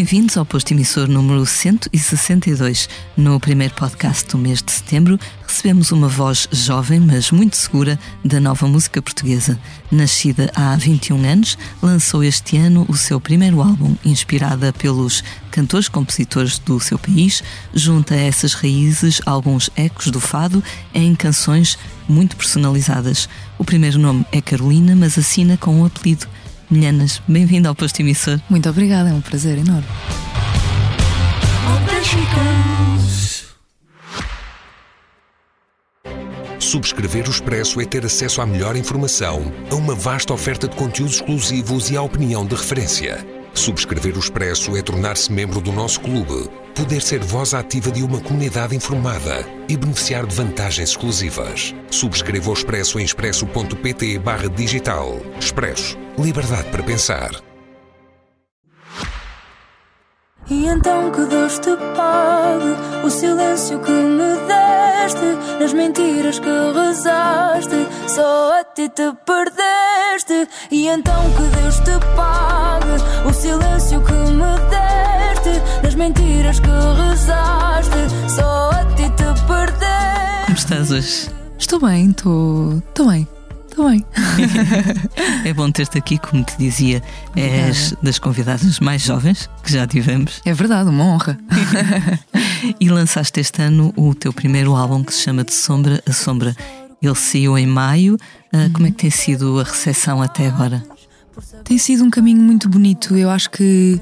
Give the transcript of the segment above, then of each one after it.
bem-vindos ao posto emissor número 162. No primeiro podcast do mês de setembro, recebemos uma voz jovem, mas muito segura, da nova música portuguesa. Nascida há 21 anos, lançou este ano o seu primeiro álbum, inspirada pelos cantores-compositores do seu país, junta a essas raízes alguns ecos do fado em canções muito personalizadas. O primeiro nome é Carolina, mas assina com um apelido. Milhanas, bem-vindo ao posto emissor. Muito obrigada, é um prazer enorme. Subscrever o Expresso é ter acesso à melhor informação, a uma vasta oferta de conteúdos exclusivos e à opinião de referência. Subscrever o Expresso é tornar-se membro do nosso clube, poder ser voz ativa de uma comunidade informada e beneficiar de vantagens exclusivas. Subscreva o Expresso em expresso.pt barra digital. Expresso. Liberdade para pensar. E então que Deus te pague o silêncio que me deste, nas mentiras que rezaste, só a ti te perdeste. E então que Deus te pague o silêncio que me deste, nas mentiras que rezaste, só a ti te perdeste. Como estás hoje? Estou bem, estou. Estou bem. Estou bem. É bom ter-te aqui, como te dizia, és das convidadas mais jovens que já tivemos É verdade, uma honra. e lançaste este ano o teu primeiro álbum que se chama De Sombra a Sombra. Ele saiu em maio. Ah, Como é que tem sido a recepção até agora? Tem sido um caminho muito bonito. Eu acho que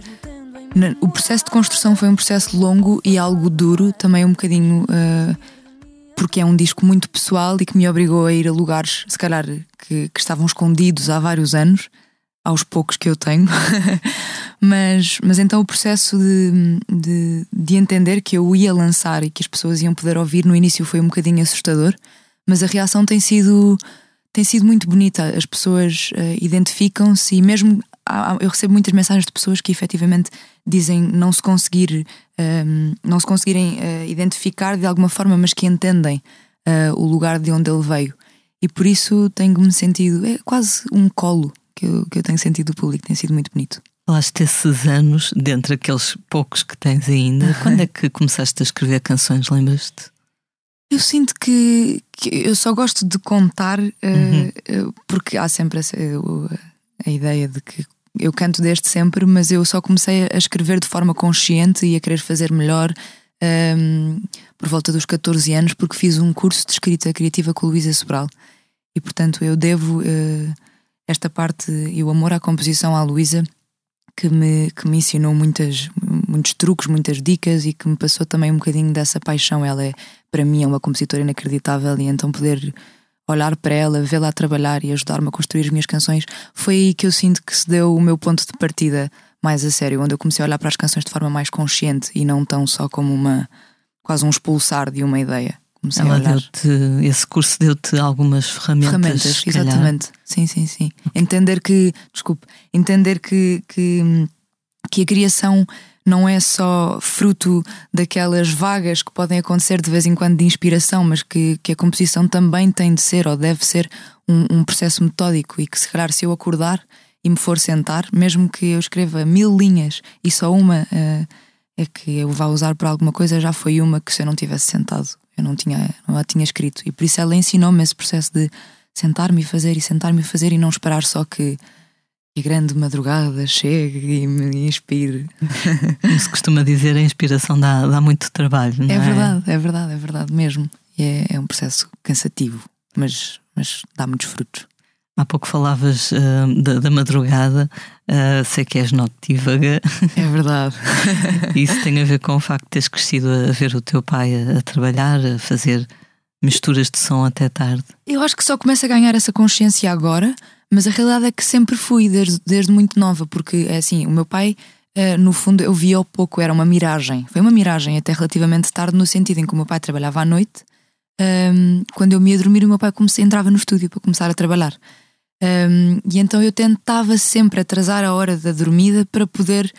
o processo de construção foi um processo longo e algo duro, também um bocadinho. ah, porque é um disco muito pessoal e que me obrigou a ir a lugares, se calhar, que, que estavam escondidos há vários anos, aos poucos que eu tenho. mas, mas então o processo de, de, de entender que eu ia lançar e que as pessoas iam poder ouvir no início foi um bocadinho assustador, mas a reação tem sido, tem sido muito bonita. As pessoas eh, identificam-se e mesmo eu recebo muitas mensagens de pessoas que efetivamente dizem não se conseguir ehm, não se conseguirem eh, identificar de alguma forma, mas que entendem eh, o lugar de onde ele veio. E por isso tenho-me sentido, é quase um colo que eu, que eu tenho sentido do público, tem sido muito bonito. Falaste esses anos, dentre aqueles poucos que tens ainda. Quando é que começaste a escrever canções, lembras-te? Eu sinto que, que eu só gosto de contar eh, Uhum. porque há sempre essa, a ideia de que eu canto desde sempre, mas eu só comecei a escrever de forma consciente e a querer fazer melhor ehm, por volta dos 14 anos, porque fiz um curso de escrita criativa com Luísa Sobral. E portanto eu devo eh, esta parte e o amor à composição à Luísa que me, que me ensinou muitas, muitos truques, muitas dicas e que me passou também um bocadinho dessa paixão. Ela é, para mim, é uma compositora inacreditável e então poder olhar para ela, vê-la a trabalhar e ajudar-me a construir as minhas canções, foi aí que eu sinto que se deu o meu ponto de partida mais a sério, onde eu comecei a olhar para as canções de forma mais consciente e não tão só como uma quase um expulsar de uma ideia. Comecei Ela a olhar deu-te, esse curso deu-te algumas ferramentas. ferramentas, exatamente. Sim, sim, sim. Entender que, desculpe, entender que, que, que a criação não é só fruto daquelas vagas que podem acontecer de vez em quando de inspiração, mas que, que a composição também tem de ser ou deve ser um, um processo metódico e que se calhar se eu acordar e me for sentar, mesmo que eu escreva mil linhas e só uma eh, é que eu vá usar para alguma coisa, já foi uma que se eu não tivesse sentado, eu não tinha, não a tinha escrito. E por isso ela ensinou-me esse processo de sentar-me e fazer e sentar-me e fazer e não esperar só que a grande madrugada chegue e me inspire. Como se costuma dizer, a inspiração dá, dá muito trabalho, não é? É verdade, é verdade, é verdade mesmo. E é, é um processo cansativo, mas, mas dá muitos frutos. Há pouco falavas ah, da, da madrugada, ah, sei que és notívaga, É verdade. isso tem a ver com o facto de teres crescido a ver o teu pai a, a trabalhar, a fazer misturas de som até tarde. Eu acho que só começo a ganhar essa consciência agora, mas a realidade é que sempre fui, desde, desde muito nova, porque é assim, o meu pai, eh, no fundo, eu via ao pouco, era uma miragem. Foi uma miragem até relativamente tarde, no sentido em que o meu pai trabalhava à noite. Ahm, quando eu me ia dormir, o meu pai comecei, entrava no estúdio para começar a trabalhar. Ahm, e então eu tentava sempre atrasar a hora da dormida para poder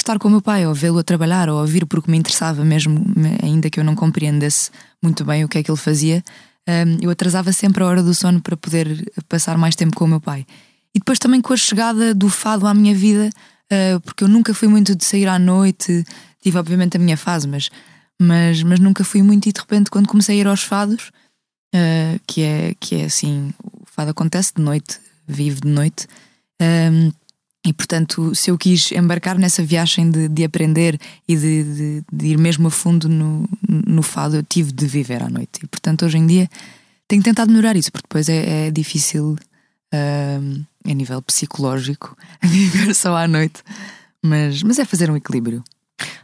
estar com o meu pai, ou vê-lo a trabalhar, ou ouvir porque me interessava mesmo, ainda que eu não compreendesse muito bem o que é que ele fazia, um, eu atrasava sempre a hora do sono para poder passar mais tempo com o meu pai. E depois também com a chegada do fado à minha vida, uh, porque eu nunca fui muito de sair à noite, tive obviamente a minha fase, mas, mas, mas nunca fui muito e de repente quando comecei a ir aos fados, uh, que, é, que é assim, o fado acontece de noite, vive de noite. E portanto, se eu quis embarcar nessa viagem de, de aprender e de, de, de, ir mesmo a fundo no, no fado, eu tive de viver à noite. E portanto, hoje em dia, tenho tentado melhorar isso, porque depois é, é difícil uh, a nível psicológico viver só à noite. Mas, mas é fazer um equilíbrio.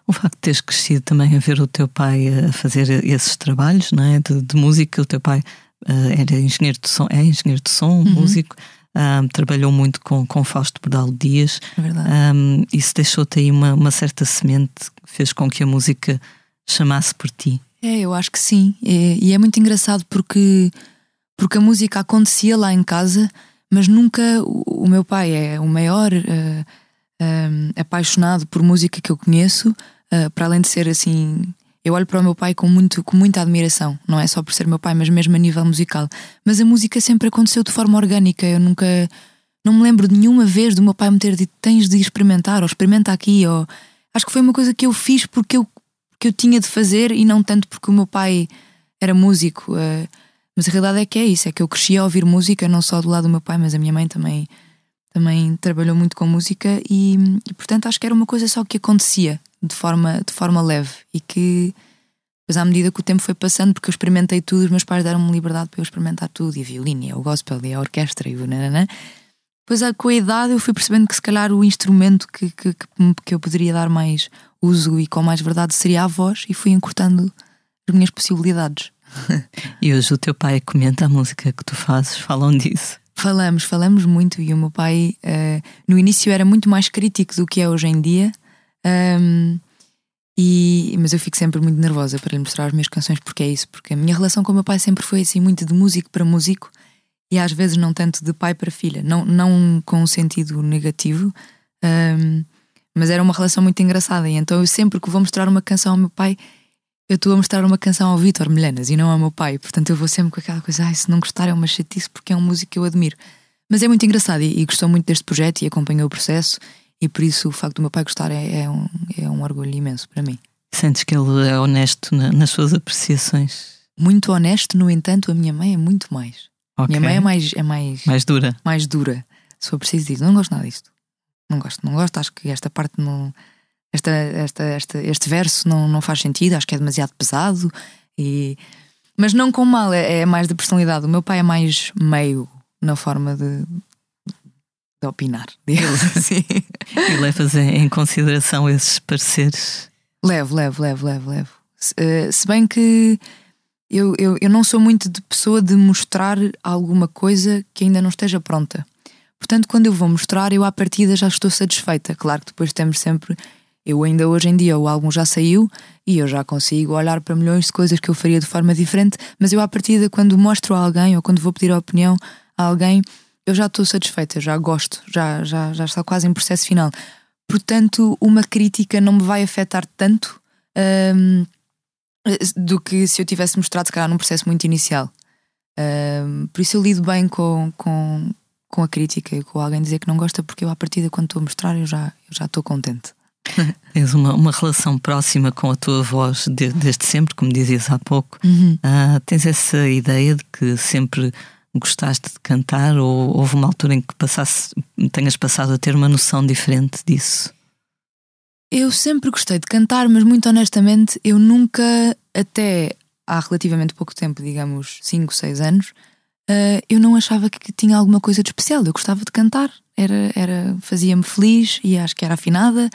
O facto de teres crescido também a ver o teu pai a fazer esses trabalhos não é? de, de música, o teu pai uh, era engenheiro de som, é engenheiro de som, uhum. músico. Um, trabalhou muito com, com Fausto Pedal Dias. É um, isso deixou-te aí uma, uma certa semente que fez com que a música chamasse por ti. É, eu acho que sim. É, e é muito engraçado porque, porque a música acontecia lá em casa, mas nunca. O, o meu pai é o maior uh, uh, apaixonado por música que eu conheço, uh, para além de ser assim eu olho para o meu pai com, muito, com muita admiração, não é só por ser meu pai, mas mesmo a nível musical. Mas a música sempre aconteceu de forma orgânica. Eu nunca. Não me lembro de nenhuma vez do meu pai me ter dito tens de experimentar, ou experimenta aqui, ou. Acho que foi uma coisa que eu fiz porque eu, porque eu tinha de fazer e não tanto porque o meu pai era músico. Uh, mas a realidade é que é isso: é que eu cresci a ouvir música, não só do lado do meu pai, mas a minha mãe também, também trabalhou muito com música e, e portanto acho que era uma coisa só que acontecia de forma, de forma leve e que depois à medida que o tempo foi passando, porque eu experimentei tudo, os meus pais deram-me liberdade para eu experimentar tudo, e a violino, e o gospel, e a orquestra, e o nananã. Depois com a idade eu fui percebendo que se calhar o instrumento que, que, que eu poderia dar mais uso e com mais verdade seria a voz, e fui encurtando as minhas possibilidades. e hoje o teu pai comenta a música que tu fazes, falam disso. Falamos, falamos muito, e o meu pai uh, no início era muito mais crítico do que é hoje em dia. Um, e, mas eu fico sempre muito nervosa para lhe mostrar as minhas canções, porque é isso, porque a minha relação com o meu pai sempre foi assim, muito de músico para músico e às vezes não tanto de pai para filha, não, não com um sentido negativo, um, mas era uma relação muito engraçada. E então eu sempre que vou mostrar uma canção ao meu pai, eu estou a mostrar uma canção ao Vitor Melenas e não ao meu pai, portanto eu vou sempre com aquela coisa, ai, se não gostar é uma chatice porque é um músico que eu admiro. Mas é muito engraçado e, e gostou muito deste projeto e acompanhou o processo e por isso o facto do meu pai gostar é, é, um, é um orgulho imenso para mim. Sentes que ele é honesto na, nas suas apreciações? Muito honesto, no entanto, a minha mãe é muito mais. Okay. Minha mãe é mais, é mais. Mais dura. Mais dura. Se for preciso disso. Não gosto nada disto. Não gosto, não gosto. Acho que esta parte não. Esta, esta, esta, este verso não, não faz sentido, acho que é demasiado pesado. E... Mas não com mal, é, é mais de personalidade. O meu pai é mais meio na forma de, de opinar, digamos assim. e levas em consideração esses pareceres? Levo, levo, levo, levo, levo. Se, uh, se bem que eu, eu, eu não sou muito de pessoa de mostrar alguma coisa que ainda não esteja pronta. Portanto, quando eu vou mostrar, eu à partida já estou satisfeita. Claro que depois temos sempre. Eu ainda hoje em dia o álbum já saiu e eu já consigo olhar para milhões de coisas que eu faria de forma diferente, mas eu à partida, quando mostro a alguém ou quando vou pedir a opinião a alguém, eu já estou satisfeita, já gosto, já, já, já está quase em processo final. Portanto, uma crítica não me vai afetar tanto um, do que se eu tivesse mostrado, se calhar, num processo muito inicial. Um, por isso eu lido bem com, com, com a crítica e com alguém dizer que não gosta, porque eu, à partida, quando estou a mostrar, eu já, eu já estou contente. Tens uma, uma relação próxima com a tua voz de, desde sempre, como dizias há pouco. Uhum. Uh, tens essa ideia de que sempre gostaste de cantar ou houve uma altura em que passasse, tenhas passado a ter uma noção diferente disso? Eu sempre gostei de cantar, mas muito honestamente, eu nunca, até há relativamente pouco tempo, digamos 5, 6 anos, uh, eu não achava que tinha alguma coisa de especial. Eu gostava de cantar, era, era fazia-me feliz e acho que era afinada,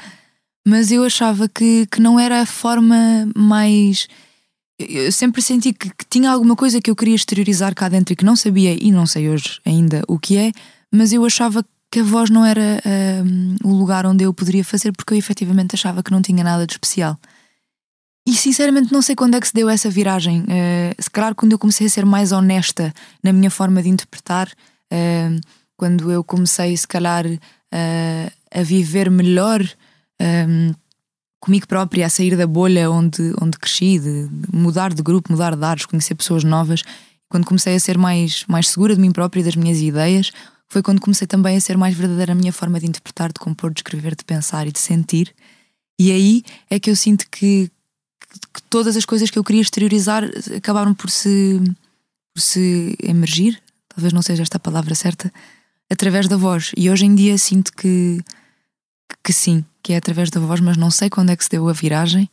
mas eu achava que, que não era a forma mais eu sempre senti que, que, tinha alguma coisa que eu queria exteriorizar cá dentro e que não sabia, e não sei hoje ainda o que é, mas eu achava que a voz não era um, o lugar onde eu poderia fazer, porque eu efetivamente achava que não tinha nada de especial. E sinceramente não sei quando é que se deu essa viragem. Uh, se calhar quando eu comecei a ser mais honesta na minha forma de interpretar, uh, quando eu comecei, se calhar, uh, a viver melhor um, comigo própria a sair da bolha onde, onde cresci, de, mudar de grupo, mudar de ares, conhecer pessoas novas. Quando comecei a ser mais, mais segura de mim própria e das minhas ideias, foi quando comecei também a ser mais verdadeira a minha forma de interpretar, de compor, de escrever, de pensar e de sentir. E aí é que eu sinto que, que todas as coisas que eu queria exteriorizar acabaram por se, por se emergir, talvez não seja esta a palavra certa, através da voz. E hoje em dia sinto que, que sim, que é através da voz, mas não sei quando é que se deu a viragem.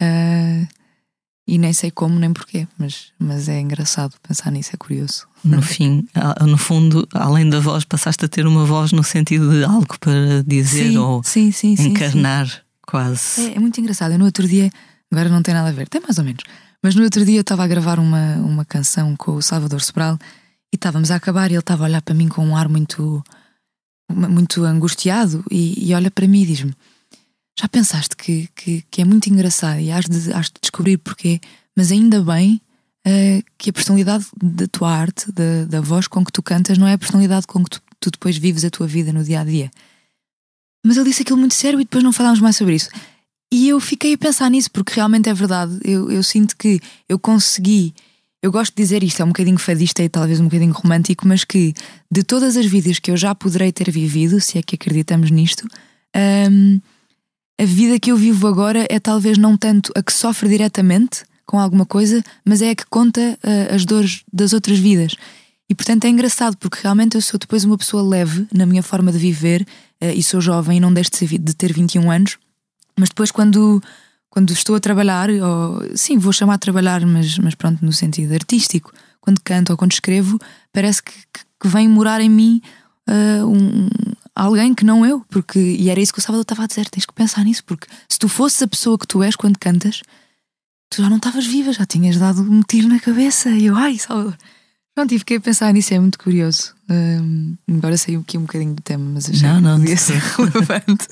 Uh, e nem sei como nem porquê, mas, mas é engraçado pensar nisso, é curioso. No fim, no fundo, além da voz, passaste a ter uma voz no sentido de algo para dizer sim, ou sim, sim, encarnar, quase. É, é, muito engraçado. Eu no outro dia, agora não tem nada a ver, tem mais ou menos, mas no outro dia eu estava a gravar uma, uma canção com o Salvador Sobral e estávamos a acabar e ele estava a olhar para mim com um ar muito, muito angustiado e, e olha para mim e diz-me já pensaste que, que, que, é muito engraçado e has de, has de descobrir porquê, mas ainda bem uh, que a personalidade da tua arte, da, da voz com que tu cantas, não é a personalidade com que tu, tu, depois vives a tua vida no dia a dia. Mas ele disse aquilo muito sério e depois não falámos mais sobre isso. E eu fiquei a pensar nisso porque realmente é verdade. Eu, eu sinto que eu consegui. Eu gosto de dizer isto, é um bocadinho fadista e talvez um bocadinho romântico, mas que de todas as vidas que eu já poderei ter vivido, se é que acreditamos nisto, um, a vida que eu vivo agora é talvez não tanto a que sofre diretamente com alguma coisa, mas é a que conta uh, as dores das outras vidas. E portanto é engraçado, porque realmente eu sou depois uma pessoa leve na minha forma de viver uh, e sou jovem e não deixo de, ter 21 anos, mas depois quando, quando estou a trabalhar, ou, sim, vou chamar a trabalhar, mas, mas pronto, no sentido artístico, quando canto ou quando escrevo, parece que, que, que vem morar em mim uh, um, alguém que não eu, porque e era isso que o Salvador estava a dizer, tens que pensar nisso, porque se tu fosses a pessoa que tu és quando cantas, tu já não estavas viva, já tinhas dado um tiro na cabeça. E eu, ai, Salvador. Pronto, e fiquei a pensar nisso, é muito curioso. Um, embora saiu aqui um bocadinho do tema, mas achei não, não, que podia ser relevante.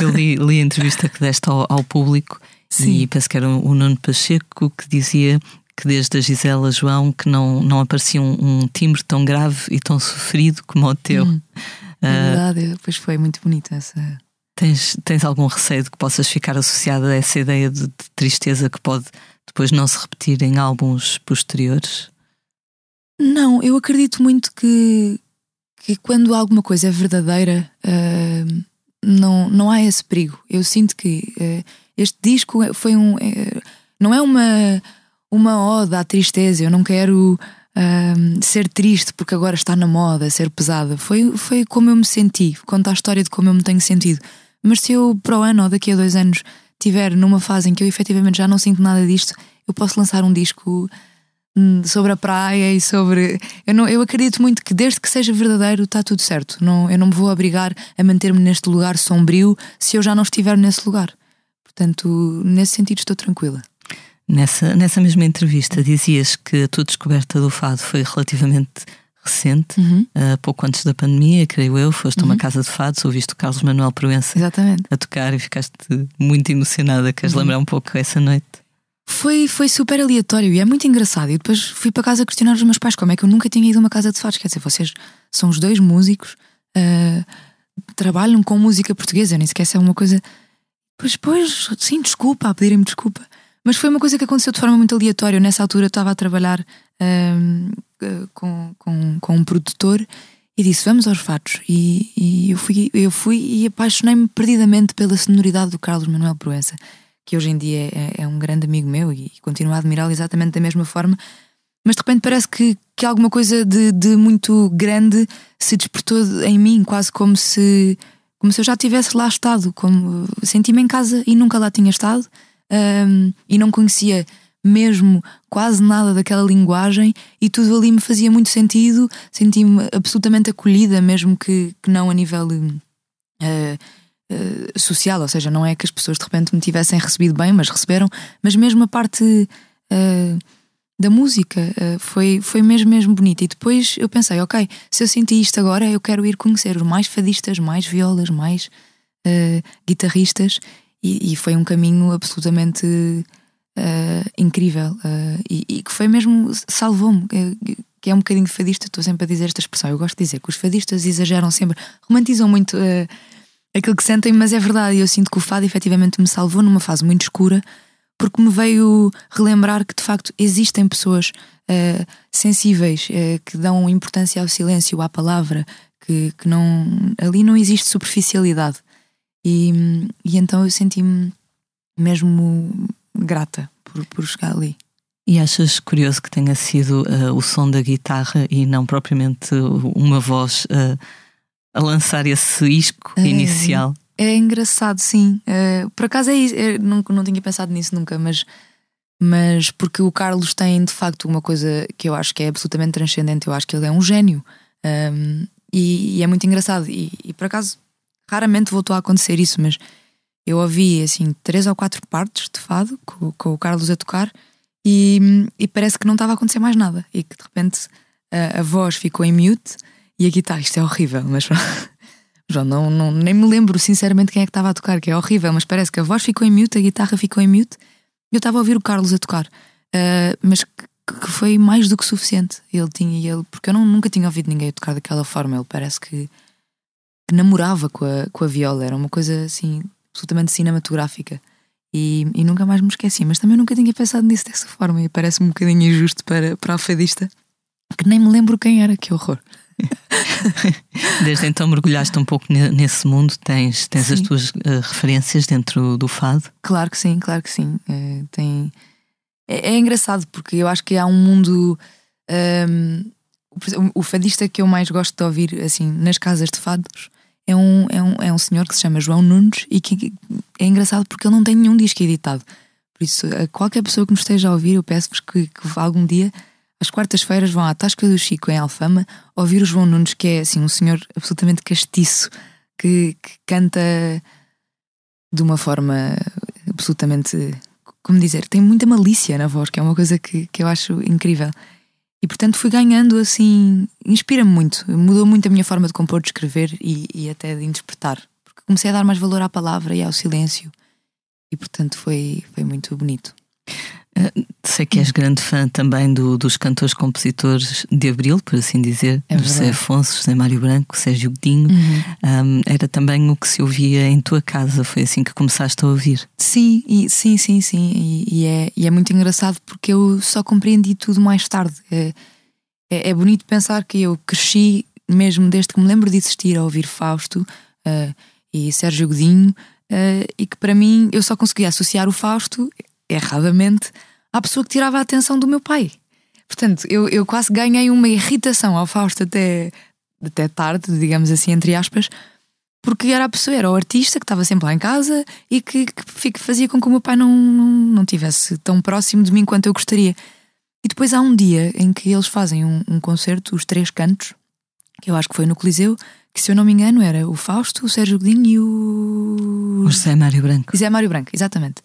Eu li, li, a entrevista que deste ao, ao público Sim. e penso que era o Nuno Pacheco que dizia que desde a Gisela João que não, não aparecia um, um timbre tão grave e tão sofrido como o teu. Hum. É ah, verdade, pois foi muito bonita essa. Tens, tens algum receio de que possas ficar associada a essa ideia de, de tristeza que pode depois não se repetir em álbuns posteriores? Não, eu acredito muito que, que quando alguma coisa é verdadeira, uh, não, não há esse perigo. Eu sinto que uh, este disco foi um. Uh, não é uma, uma ode à tristeza, eu não quero ser triste porque agora está na moda, ser pesada. Foi, foi como eu me senti, conta a história de como eu me tenho sentido. Mas se eu para o ano ou daqui a dois anos tiver numa fase em que eu efetivamente já não sinto nada disto, eu posso lançar um disco sobre a praia e sobre. Eu, não, eu acredito muito que desde que seja verdadeiro está tudo certo. Não, eu não me vou obrigar a manter-me neste lugar sombrio se eu já não estiver nesse lugar. Portanto, nesse sentido, estou tranquila. Nessa, nessa mesma entrevista dizias que a tua descoberta do fado foi relativamente recente, uhum. uh, pouco antes da pandemia, creio eu, foste uhum. a uma casa de fados, ouviste o Carlos Manuel Proença Exatamente. a tocar e ficaste muito emocionada. Queres uhum. lembrar um pouco essa noite? Foi, foi super aleatório e é muito engraçado. E depois fui para casa questionar os meus pais como é que eu nunca tinha ido a uma casa de fados. Quer dizer, vocês são os dois músicos, uh, trabalham com música portuguesa, nem sequer é uma coisa. Pois, pois, sim, desculpa, a pedirem-me desculpa. Mas foi uma coisa que aconteceu de forma muito aleatória. Nessa altura eu estava a trabalhar um, com, com, com um produtor e disse: Vamos aos fatos. E, e eu, fui, eu fui e apaixonei-me perdidamente pela sonoridade do Carlos Manuel Proença, que hoje em dia é, é um grande amigo meu e continuo a admirá-lo exatamente da mesma forma. Mas de repente parece que, que alguma coisa de, de muito grande se despertou em mim, quase como se, como se eu já tivesse lá estado. Como senti-me em casa e nunca lá tinha estado um, e não conhecia mesmo quase nada daquela linguagem e tudo ali me fazia muito sentido, senti-me absolutamente acolhida, mesmo que, que não a nível uh, uh, social, ou seja, não é que as pessoas de repente me tivessem recebido bem, mas receberam, mas mesmo a parte uh, da música foi, foi mesmo, mesmo bonita. E depois eu pensei, ok, se eu senti isto agora, eu quero ir conhecer os mais fadistas, mais violas, mais guitarristas e, e foi um caminho absolutamente uh, incrível uh, e, e, que foi mesmo, salvou-me. Que é um bocadinho fadista, estou sempre a dizer esta expressão. Eu gosto de dizer que os fadistas exageram sempre, romantizam muito uh, aquilo que sentem, mas é verdade. Eu sinto que o fado efetivamente me salvou numa fase muito escura, porque me veio relembrar que de facto existem pessoas uh, sensíveis uh, que dão importância ao silêncio, à palavra, que, que não ali não existe superficialidade. E, e então eu senti-me mesmo grata por, por chegar ali. E achas curioso que tenha sido uh, o som da guitarra e não propriamente uma voz a lançar esse isco é, inicial? É engraçado, sim. Uh, por acaso é isso. Eu não, não tinha pensado nisso nunca, mas, mas porque o Carlos tem de facto uma coisa que eu acho que é absolutamente transcendente. Eu acho que ele é um gênio. Um, e, e, é muito engraçado. E, e por acaso raramente voltou a acontecer isso, mas eu ouvi assim três ou quatro partes de fado com, com o Carlos a tocar e, e, parece que não estava a acontecer mais nada e que de repente a, a voz ficou em mute e a guitarra, isto é horrível, mas João, não, não, nem me lembro sinceramente quem é que estava a tocar, que é horrível, mas parece que a voz ficou em mute, a guitarra ficou em mute eu estava a ouvir o Carlos a tocar, uh, mas que, que, foi mais do que suficiente. Ele tinha, ele, porque eu não, nunca tinha ouvido ninguém tocar daquela forma, ele parece que, que namorava com a, com a viola, era uma coisa assim absolutamente cinematográfica. E, e, nunca mais me esqueci, mas também nunca tinha pensado nisso dessa forma e parece-me um bocadinho injusto para, para a fadista, que nem me lembro quem era, que horror. Desde então mergulhaste um pouco nesse mundo, tens, tens as tuas uh, referências dentro do fado? Claro que sim, claro que sim. É, tem... É, é, engraçado porque eu acho que há um mundo. Um, o fadista que eu mais gosto de ouvir assim nas casas de fados é um, é um, é um senhor que se chama João Nunes e que é engraçado porque ele não tem nenhum disco editado. Por isso, a qualquer pessoa que nos esteja a ouvir, eu peço-vos que, que, algum dia, às quartas-feiras, vão à Tasca do Chico em Alfama ouvir o João Nunes, que é assim um senhor absolutamente castiço, que, que canta de uma forma absolutamente. Como dizer? Tem muita malícia na voz, que é uma coisa que, que eu acho incrível. E portanto fui ganhando assim, inspira-me muito, mudou muito a minha forma de compor, de escrever e, e, até de interpretar, porque comecei a dar mais valor à palavra e ao silêncio, e portanto foi, foi muito bonito. Uh, sei que és grande fã também do, dos cantores-compositores de Abril, por assim dizer, é José Afonso, José Mário Branco, Sérgio Godinho. Uhum. Um, era também o que se ouvia em tua casa, foi assim que começaste a ouvir? Sim, e, sim, sim, sim. E, e, é, e é muito engraçado porque eu só compreendi tudo mais tarde. É, é, é, bonito pensar que eu cresci, mesmo desde que me lembro de existir, a ouvir Fausto uh, e Sérgio Godinho, uh, e que para mim eu só conseguia associar o Fausto erradamente, à pessoa que tirava a atenção do meu pai. Portanto, eu, eu quase ganhei uma irritação ao Fausto até, até tarde, digamos assim, entre aspas, porque era a pessoa, era o artista que estava sempre lá em casa e que, que fazia com que o meu pai não, não, não tivesse tão próximo de mim quanto eu gostaria. E depois há um dia em que eles fazem um, um concerto, os três cantos, que eu acho que foi no Coliseu, que se eu não me engano era o Fausto, o Sérgio Godinho e o. O José Mário Branco. José Mário Branco, exatamente.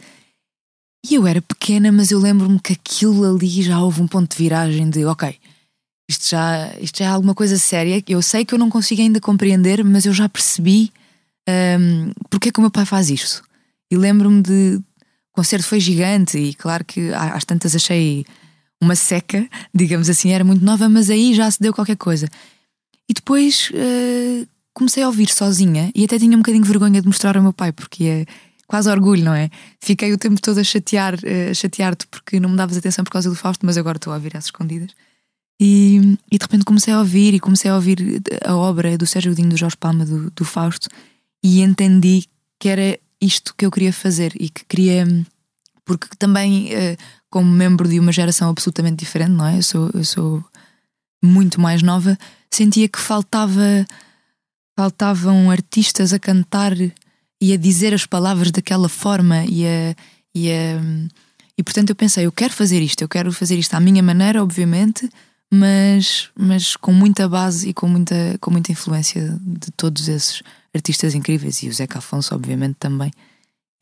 E eu era pequena, mas eu lembro-me que aquilo ali já houve um ponto de viragem de ok, isto já, isto já é alguma coisa séria. Eu sei que eu não consigo ainda compreender, mas eu já percebi um, porque é que o meu pai faz isto. E lembro-me de. O concerto foi gigante e claro que às tantas achei uma seca, digamos assim, era muito nova, mas aí já se deu qualquer coisa. E depois uh, comecei a ouvir sozinha e até tinha um bocadinho de vergonha de mostrar ao meu pai, porque é quase orgulho, não é? Fiquei o tempo todo a chatear, a chatear-te porque não me davas atenção por causa do Fausto, mas agora estou a ouvir às escondidas. E, e de repente comecei a ouvir e comecei a ouvir a obra do Sérgio Godinho, do Jorge Palma, do, do Fausto, e entendi que era isto que eu queria fazer e que queria. Porque também, eh, como membro de uma geração absolutamente diferente, não é? Eu sou, eu sou muito mais nova, sentia que faltava faltavam artistas a cantar e a dizer as palavras daquela forma e a, e a, e portanto eu pensei, eu quero fazer isto, eu quero fazer isto à minha maneira, obviamente, mas, mas com muita base e com muita, com muita influência de todos esses artistas incríveis e o Zeca Afonso, obviamente, também.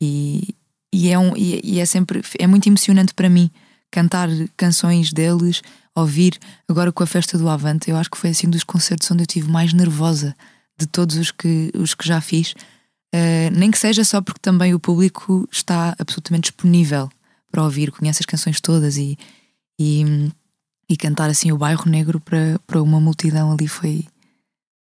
E, e, é, um, e, e é sempre é muito emocionante para mim cantar canções deles, ouvir. Agora com a festa do Avante, eu acho que foi assim um dos concertos onde eu tive mais nervosa de todos os que, os que já fiz Uh, nem que seja só porque também o público está absolutamente disponível para ouvir, conhece as canções todas e, e, e cantar assim o bairro negro para, para uma multidão ali foi,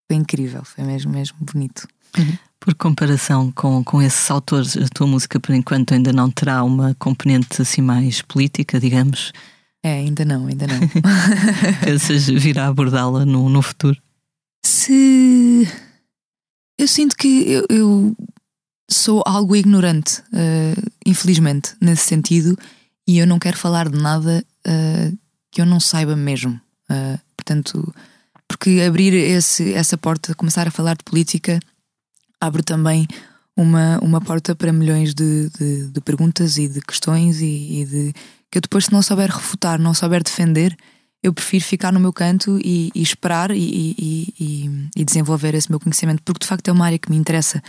foi incrível, foi mesmo, mesmo bonito. Uhum. Por comparação com, com esses autores, a tua música, por enquanto, ainda não terá uma componente assim mais política, digamos? É, ainda não, ainda não. Pensas vir a abordá-la no, no futuro? Se. Eu sinto que eu, eu sou algo ignorante, uh, infelizmente, nesse sentido, e eu não quero falar de nada uh, que eu não saiba mesmo. Uh, portanto, porque abrir esse, essa porta, começar a falar de política, abre também uma, uma porta para milhões de, de, de perguntas e de questões e, e, de que eu depois, se não souber refutar, não souber defender, eu prefiro ficar no meu canto e, e esperar e, e, desenvolver esse meu conhecimento, porque de facto é uma área que me interessa,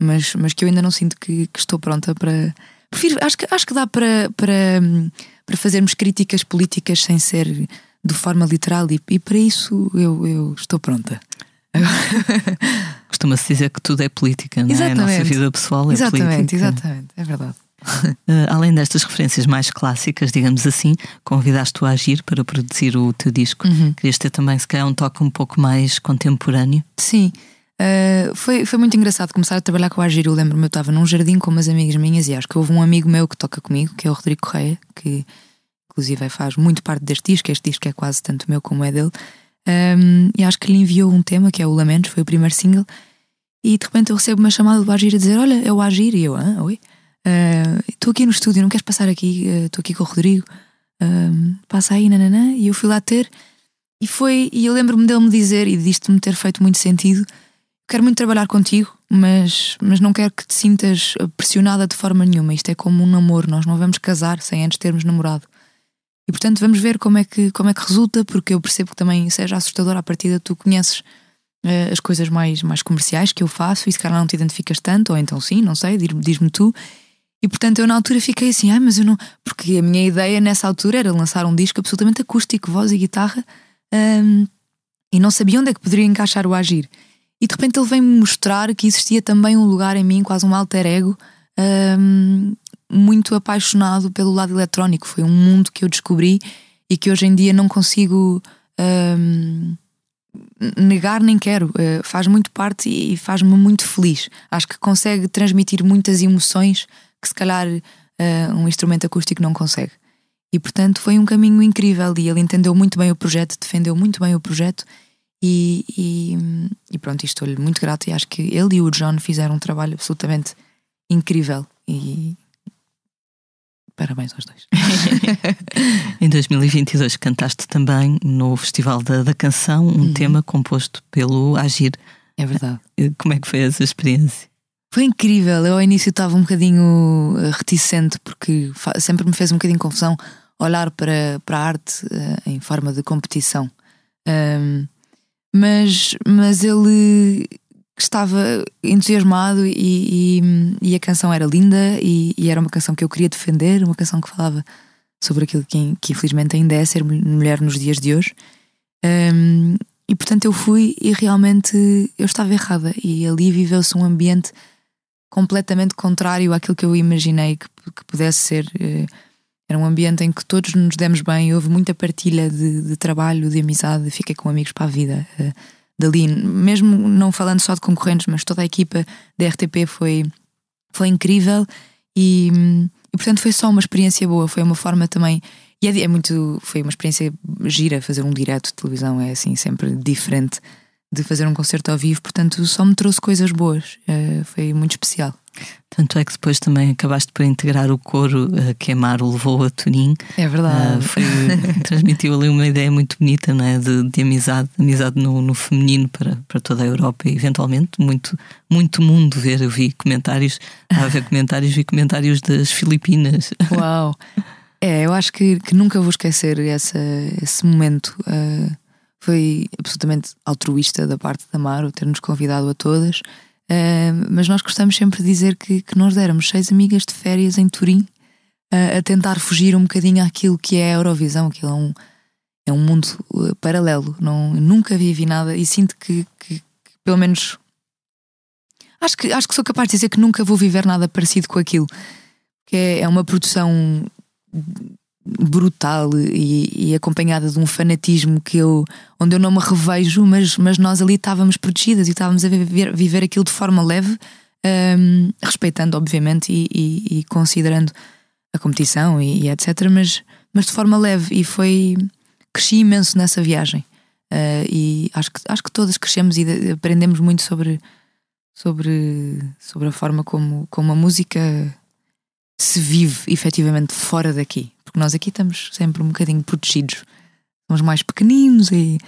mas, mas que eu ainda não sinto que, que estou pronta para. Prefiro, acho, que, acho que dá para, para, para fazermos críticas políticas sem ser de forma literal e, e para isso eu, eu estou pronta. Costuma-se dizer que tudo é política, não é? A nossa vida pessoal é exatamente, política. Exatamente, é verdade. Uh, além destas referências mais clássicas, digamos assim, convidaste-o a agir para produzir o teu disco. Uhum. Querias ter também, se calhar, um toque um pouco mais contemporâneo? Sim. Uh, foi, foi muito engraçado começar a trabalhar com o Agir. Eu lembro-me, eu estava num jardim com umas amigas minhas e acho que houve um amigo meu que toca comigo, que é o Rodrigo Correia, que inclusive faz muito parte deste disco. Este disco é quase tanto meu como é dele. Um, e acho que lhe enviou um tema que é o Lamentos, foi o primeiro single. E de repente eu recebo uma chamada do Agir a dizer: Olha, é o Agir. E eu, ah, oi. Estou uh, aqui no estúdio, não queres passar aqui? Estou uh, aqui com o Rodrigo. Uh, passa aí, nananã. E eu fui lá ter. E foi. E eu lembro-me dele me dizer, e disto-me ter feito muito sentido: Quero muito trabalhar contigo, mas, mas não quero que te sintas pressionada de forma nenhuma. Isto é como um namoro, nós não vamos casar sem antes termos namorado. E portanto vamos ver como é que, como é que resulta, porque eu percebo que também seja assustador à partida, tu conheces as coisas mais, mais comerciais que eu faço e se calhar não te identificas tanto, ou então sim, não sei, diz-me tu. E portanto eu na altura fiquei assim, ah, mas eu não. Porque a minha ideia nessa altura era lançar um disco absolutamente acústico, voz e guitarra, um, e não sabia onde é que poderia encaixar o agir. E de repente ele vem-me mostrar que existia também um lugar em mim, quase um alter ego, um, muito apaixonado pelo lado eletrónico. Foi um mundo que eu descobri e que hoje em dia não consigo um, negar nem quero. Uh, faz muito parte e faz-me muito feliz. Acho que consegue transmitir muitas emoções que se calhar uh, um instrumento acústico não consegue. E portanto foi um caminho incrível e ele entendeu muito bem o projeto, defendeu muito bem o projeto e, e, e pronto, estou-lhe muito grato e acho que ele e o John fizeram um trabalho absolutamente incrível e Parabéns aos dois. em 2022 cantaste também no Festival da, da Canção um uhum. tema composto pelo Agir. É verdade. Eh, como é que foi essa experiência? Foi incrível. Eu ao início estava um bocadinho eh, reticente porque sempre me fez um bocadinho confusão olhar para, para a arte uh, em forma de competição. Um, mas, mas ele estava entusiasmado e, e, e, a canção era linda e, e, era uma canção que eu queria defender, uma canção que falava sobre aquilo que, que infelizmente ainda é ser mulher nos dias de hoje. Um, e portanto eu fui e realmente eu estava errada e ali viveu-se um ambiente completamente contrário àquilo que eu imaginei que, que pudesse ser. Uh, era um ambiente em que todos nos demos bem, houve muita partilha de, de trabalho, de amizade, fiquei com amigos para a vida. Uh, dali, mesmo não falando só de concorrentes, mas toda a equipa da RTP foi, foi incrível e, e portanto foi só uma experiência boa, foi uma forma também. E é, é muito. Foi uma experiência gira fazer um direto de televisão, é assim, sempre diferente de fazer um concerto ao vivo, portanto só me trouxe coisas boas, uh, foi muito especial. Tanto é que depois também acabaste por integrar o coro uh, que Amaro levou a Turim. É verdade. Uh, foi, transmitiu ali uma ideia muito bonita né, de, de amizade, amizade no, no, feminino para, para toda a Europa e eventualmente muito, muito mundo ver. Eu vi comentários, a ver comentários, vi comentários das Filipinas. Uau! É, eu acho que, que nunca vou esquecer essa, esse momento. Uh, foi absolutamente altruísta da parte da Amaro ter-nos convidado a todas. Uh, mas nós gostamos sempre de dizer que, que nós déramos seis amigas de férias em Turim uh, a tentar fugir um bocadinho àquilo que é a Eurovisão, aquilo é um, é um mundo uh, paralelo. Não, nunca vivi nada e sinto que, que, que, pelo menos acho que, acho que sou capaz de dizer que nunca vou viver nada parecido com aquilo. Que é, é uma produção brutal e, e, acompanhada de um fanatismo que eu onde eu não me revejo, mas, mas nós ali estávamos protegidas e estávamos a viver, viver aquilo de forma leve, um, respeitando, obviamente, e, e, e, considerando a competição e, etc. Mas, mas de forma leve, e foi. Cresci imenso nessa viagem. Uh, e acho que, acho que todas crescemos e aprendemos muito sobre, sobre, sobre a forma como, como a música se vive efetivamente fora daqui. Porque nós aqui estamos sempre um bocadinho protegidos. Somos mais pequeninos e,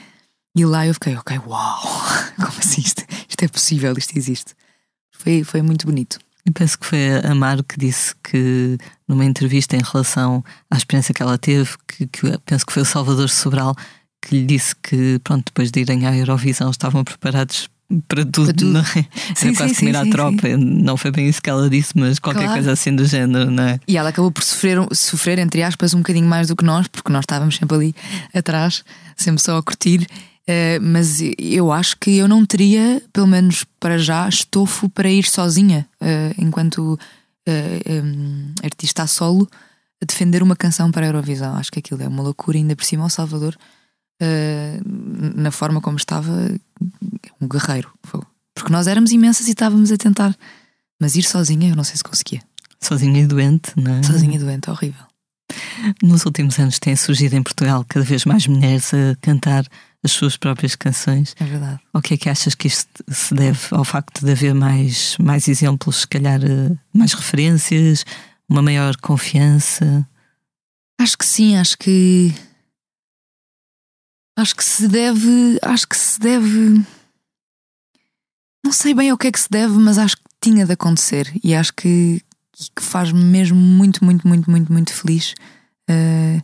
e lá eu fiquei, ok, uau, como assim isto, isto é possível, isto existe. Foi, foi muito bonito. E penso que foi a Amaro que disse que numa entrevista em relação à experiência que ela teve, que, que penso que foi o Salvador Sobral que lhe disse que pronto, depois de irem à Eurovisão estavam preparados para tudo, para tudo. não é? Sim, Era quase sim, comer sim, à tropa. Não foi bem isso que ela disse, mas qualquer claro. coisa assim do género, não é? E ela acabou por sofrer, sofrer, entre aspas, um bocadinho mais do que nós, porque nós estávamos sempre ali atrás, sempre só a curtir. Uh, mas eu acho que eu não teria, pelo menos para já, estofo para ir sozinha, uh, enquanto uh, eh, um, artista a solo, a defender uma canção para a Eurovisão. Acho que aquilo é uma loucura, ainda por cima, o Salvador uh, na forma como estava, um guerreiro. Porque nós éramos imensas e estávamos a tentar. Mas ir sozinha, eu não sei se conseguia. Sozinha e doente, não é? Sozinha e doente, horrível. Nos últimos anos têm surgido em Portugal cada vez mais mulheres a cantar as suas próprias canções. É verdade. O que é que achas que isto se deve ao facto de haver mais, mais exemplos, se calhar eh, mais referências, uma maior confiança? Acho que sim, acho que Acho que se deve. Acho que se deve. Não sei bem ao que é que se deve, mas acho que tinha de acontecer e acho que, que faz-me mesmo muito, muito, muito, muito, muito feliz uh,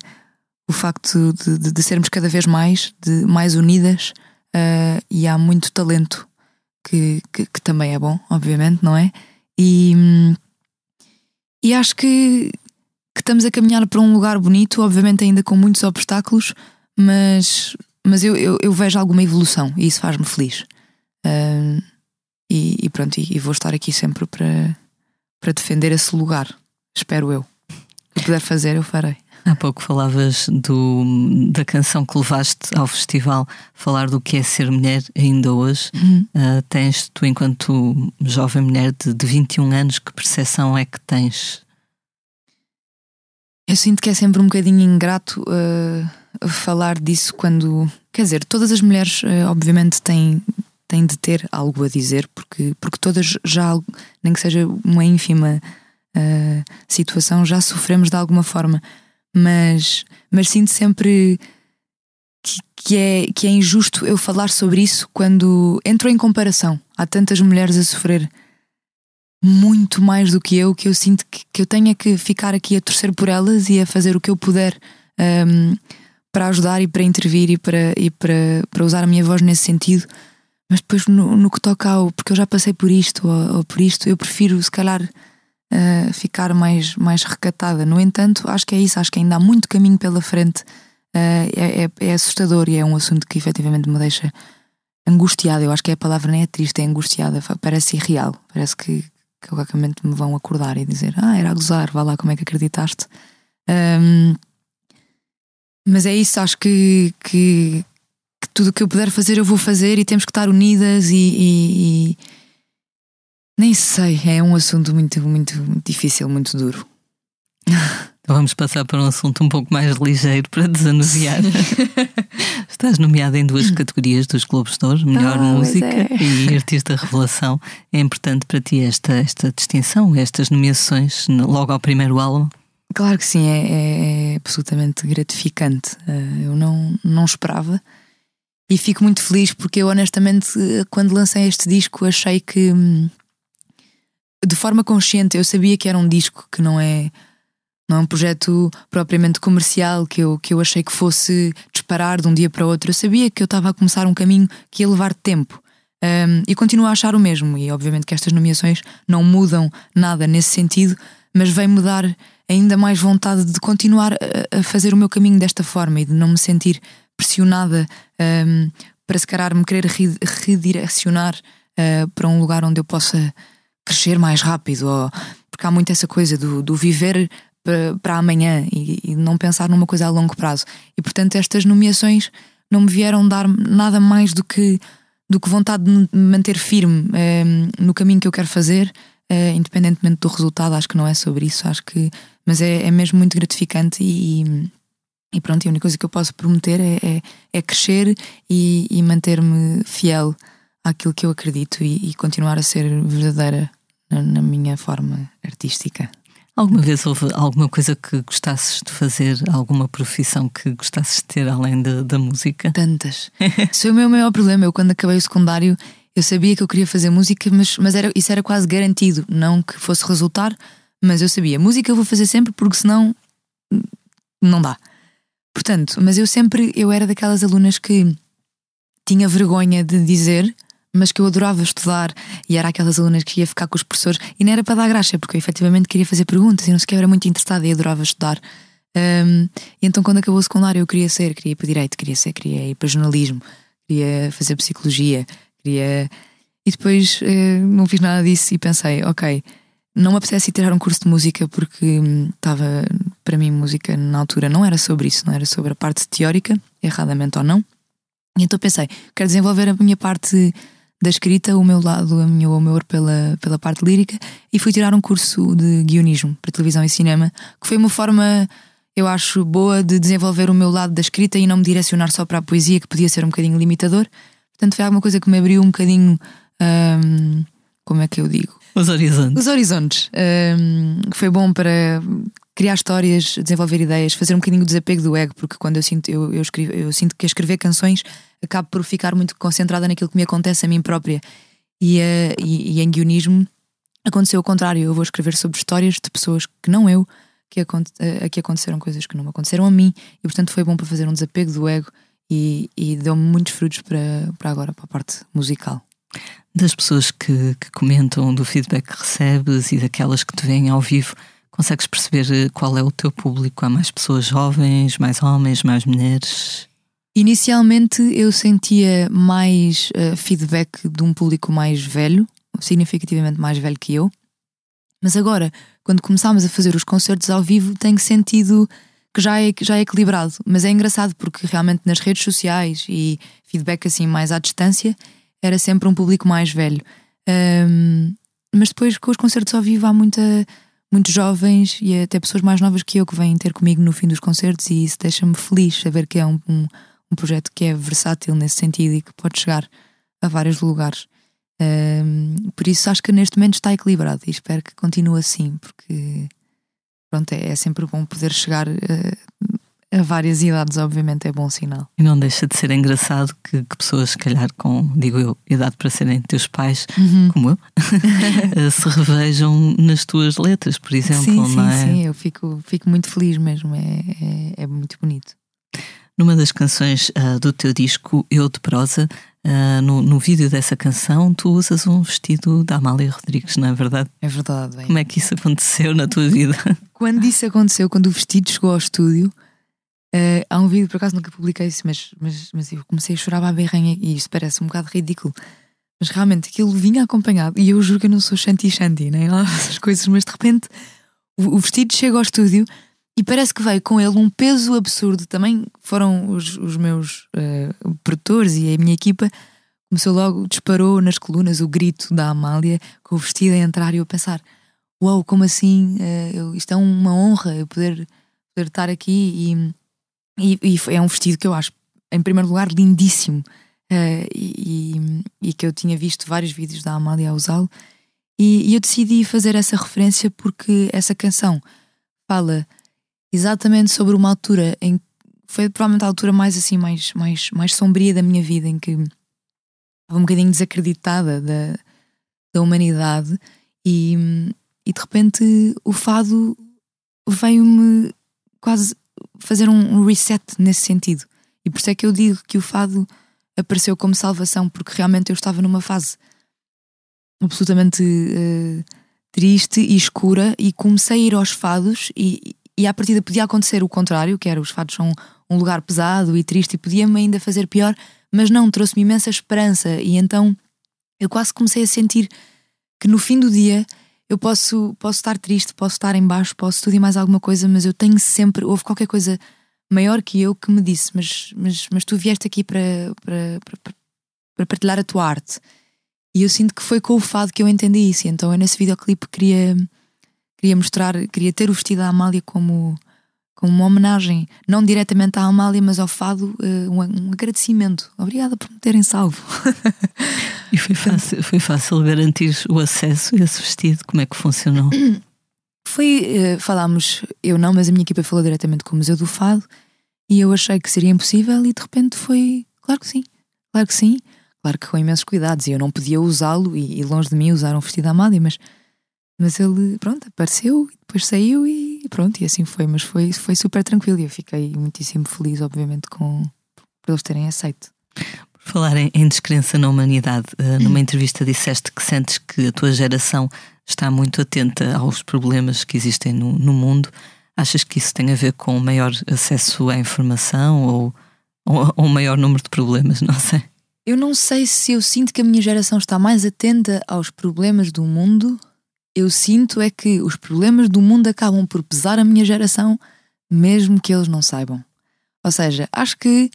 o facto de, de, de, sermos cada vez mais, de mais unidas uh, e há muito talento que, que, que, também é bom, obviamente, não é? E, e acho que, que estamos a caminhar para um lugar bonito, obviamente ainda com muitos obstáculos, mas, mas eu, eu, eu vejo alguma evolução e isso faz-me feliz. Uh, e, e, pronto, e, e, vou estar aqui sempre para, para defender esse lugar, espero eu. O que puder fazer, eu farei. Há pouco falavas do, da canção que levaste ao festival, falar do que é ser mulher ainda hoje. Uhum. Uh, tens tu, enquanto jovem mulher de, de 21 anos, que percepção é que tens? Eu sinto que é sempre um bocadinho ingrato. Uh falar disso quando. Quer dizer, todas as mulheres, eh, obviamente, têm, têm de ter algo a dizer, porque, porque todas já, nem que seja uma ínfima uh, situação, já sofremos de alguma forma. Mas, mas sinto sempre que, que, é, que é injusto eu falar sobre isso quando entro em comparação. Há tantas mulheres a sofrer muito mais do que eu, que eu sinto que, que eu tenho que ficar aqui a torcer por elas e a fazer o que eu puder. Um, para ajudar e para intervir e para, e para, para usar a minha voz nesse sentido. Mas depois, no, no que toca ao. Porque eu já passei por isto ou, ou por isto, eu prefiro, se calhar, uh, ficar mais, mais recatada. No entanto, acho que é isso, acho que ainda há muito caminho pela frente. Uh, é, é, é, assustador e é um assunto que efetivamente me deixa angustiada. Eu acho que a palavra nem é triste, é angustiada. Parece irreal. Parece que, que me vão acordar e dizer: Ah, era a gozar, vá lá, como é que acreditaste? Um, mas é isso, acho que, que, que tudo o que eu puder fazer eu vou fazer e temos que estar unidas e, e, e... nem sei, é um assunto muito, muito, muito difícil, muito duro. Então vamos passar para um assunto um pouco mais ligeiro para desanuviar. Estás nomeada em duas categorias dos Globos de Ouro, melhor ah, música é. e artista revelação. É importante para ti esta, esta distinção, estas nomeações logo ao primeiro álbum? Claro que sim, é, é absolutamente gratificante. Uh, eu não, não esperava e fico muito feliz porque eu, honestamente, quando lancei este disco, achei que hum, de forma consciente eu sabia que era um disco que não é. Não é um projeto propriamente comercial que eu, que eu achei que fosse disparar de um dia para outro. Eu sabia que eu estava a começar um caminho que ia levar tempo. Um, e continuo a achar o mesmo. E obviamente que estas nomeações não mudam nada nesse sentido, mas vem mudar ainda mais vontade de continuar a, fazer o meu caminho desta forma e de não me sentir pressionada um, para se calhar me querer redirecionar uh, para um lugar onde eu possa crescer mais rápido. Ou, porque há muito essa coisa do, do viver para, amanhã e, e, não pensar numa coisa a longo prazo. E portanto, estas nomeações não me vieram dar nada mais do que, do que vontade de me manter firme eh, no caminho que eu quero fazer, eh, independentemente do resultado. Acho que não é sobre isso, acho que. Mas é, é mesmo muito gratificante e, e pronto, a única coisa que eu posso prometer é, é, é crescer e, e manter-me fiel àquilo que eu acredito e, e continuar a ser verdadeira na, na minha forma artística. Alguma vez houve alguma coisa que gostasses de fazer, alguma profissão que gostasses de ter além de, da música? Tantas. Isso o meu maior problema. Eu, quando acabei o secundário, eu sabia que eu queria fazer música, mas, mas era, isso era quase garantido. Não que fosse resultar, mas eu sabia. Música eu vou fazer sempre, porque senão não dá. Portanto, mas eu sempre, eu era daquelas alunas que tinha vergonha de dizer mas que eu adorava estudar e era aquelas alunas que ia ficar com os professores e não era para dar graxa, porque eu efetivamente queria fazer perguntas e não sei o que, eu era muito interessada e adorava estudar. Um, e então, quando acabou o secundário, eu queria ser, queria ir para direito, queria ser, queria ir para jornalismo, queria fazer psicologia, queria. E depois eh, não fiz nada disso e pensei, ok, não me apetece ir tirar um curso de música porque estava, hum, para mim, música na altura não era sobre isso, não era sobre a parte teórica, erradamente ou não. E então pensei, quero desenvolver a minha parte da escrita, o meu lado, o meu amor pela, pela parte lírica, e fui tirar um curso de guionismo para televisão e cinema, que foi uma forma, eu acho, boa de desenvolver o meu lado da escrita e não me direcionar só para a poesia, que podia ser um bocadinho limitador. Portanto, foi alguma coisa que me abriu um bocadinho. Hum, como é que eu digo? Os horizontes. Os horizontes. Hum, foi bom para criar histórias, desenvolver ideias, fazer um bocadinho o desapego do ego, porque quando eu sinto, eu, eu, escrevo, eu sinto que a escrever canções acabo por ficar muito concentrada naquilo que me acontece a mim própria. E, uh, e, e em guionismo aconteceu o contrário. Eu vou escrever sobre histórias de pessoas que não eu, que a, a que aconteceram coisas que não me aconteceram a mim, e portanto foi bom para fazer um desapego do ego e, e deu-me muitos frutos para, para agora, para a parte musical. Das pessoas que, que comentam, do feedback que recebes e daquelas que te veem ao vivo, consegues perceber eh, qual é o teu público? Há mais pessoas jovens, mais homens, mais mulheres? Inicialmente eu sentia mais uh, feedback de um público mais velho, significativamente mais velho que eu. Mas agora, quando começámos a fazer os concertos ao vivo, tenho sentido que já é, já é equilibrado. Mas é engraçado porque realmente nas redes sociais e feedback assim mais à distância era sempre um público mais velho. Um, mas depois com os concertos ao vivo há muita, muitos jovens e até pessoas mais novas que eu que vêm ter comigo no fim dos concertos e isso deixa-me feliz saber que é um, um um projeto que é versátil nesse sentido e que pode chegar a vários lugares. Um, por isso acho que neste momento está equilibrado e espero que continue assim, porque pronto, é, é sempre bom poder chegar a, a, várias idades, obviamente é bom sinal. E não deixa de ser engraçado que, que pessoas, se calhar, com, digo eu, idade para serem teus pais, uhum. como eu, se revejam nas tuas letras, por exemplo. Sim, sim, é? sim, eu fico, fico muito feliz mesmo, é, é, é muito bonito. Numa das canções uh, do teu disco, Eu de Prosa, uh, no, no vídeo dessa canção, tu usas um vestido da Amália Rodrigues, não é verdade? É verdade. Bem. Como é que isso aconteceu na tua vida? Quando isso aconteceu, quando o vestido chegou ao estúdio, uh, há um vídeo, por acaso nunca publiquei isso, mas, mas, mas eu comecei a chorar à berranha e isso parece um bocado ridículo. Mas realmente aquilo vinha acompanhado, e eu juro que eu não sou shanti-shanti, nem lá essas coisas, mas de repente o, o vestido chega ao estúdio e parece que veio com ele um peso absurdo. Também foram os, os meus uh, produtores e a minha equipa. Começou logo, disparou nas colunas o grito da Amália com o vestido a entrar e eu a pensar: Uau, wow, como assim? Uh, eu, isto é uma honra eu poder, poder estar aqui. E, e, e, é um vestido que eu acho, em primeiro lugar, lindíssimo. Uh, e, e, que eu tinha visto vários vídeos da Amália a usá-lo. E, e eu decidi fazer essa referência porque essa canção fala exatamente sobre uma altura em foi provavelmente a altura mais assim mais mais mais sombria da minha vida em que estava um bocadinho desacreditada da, da humanidade e, e de repente o fado veio-me quase fazer um reset nesse sentido. E por isso é que eu digo que o fado apareceu como salvação porque realmente eu estava numa fase absolutamente uh, triste e escura e comecei a ir aos fados e, e à partida podia acontecer o contrário, que era os fados são um lugar pesado e triste e podia-me ainda fazer pior, mas não, trouxe-me imensa esperança. E então eu quase comecei a sentir que no fim do dia eu posso, posso estar triste, posso estar em baixo, posso tudo e mais alguma coisa, mas eu tenho sempre, houve qualquer coisa maior que eu que me disse, mas, mas, mas tu vieste aqui para, para, para, para partilhar a tua arte. E eu sinto que foi com o fado que eu entendi isso. Então eu nesse videoclipe queria, queria mostrar, queria ter o vestido da Amália como, como uma homenagem, não diretamente à Amália, mas ao fado, uh, um, agradecimento. Obrigada por me terem salvo. e foi fácil, foi fácil garantir o acesso a esse vestido? Como é que funcionou? Foi, uh, falámos, eu não, mas a minha equipa falou diretamente com o Museu do Fado e eu achei que seria impossível e de repente foi, claro que sim, claro que sim, claro que com imensos cuidados e eu não podia usá-lo e, e, longe de mim usar um vestido Amália, mas, mas ele, pronto, apareceu e depois saiu e pronto, e assim foi, mas foi, foi super tranquilo e eu fiquei muitíssimo feliz, obviamente, com, por eles terem aceito. Por falar em, em descrença na humanidade, uh, numa entrevista disseste que sentes que a tua geração está muito atenta aos problemas que existem no, no mundo. Achas que isso tem a ver com maior acesso à informação ou, ou, ou um maior número de problemas? Não sei. Eu não sei se eu sinto que a minha geração está mais atenta aos problemas do mundo. Eu sinto é que os problemas do mundo acabam por pesar a minha geração, mesmo que eles não saibam. Ou seja, acho que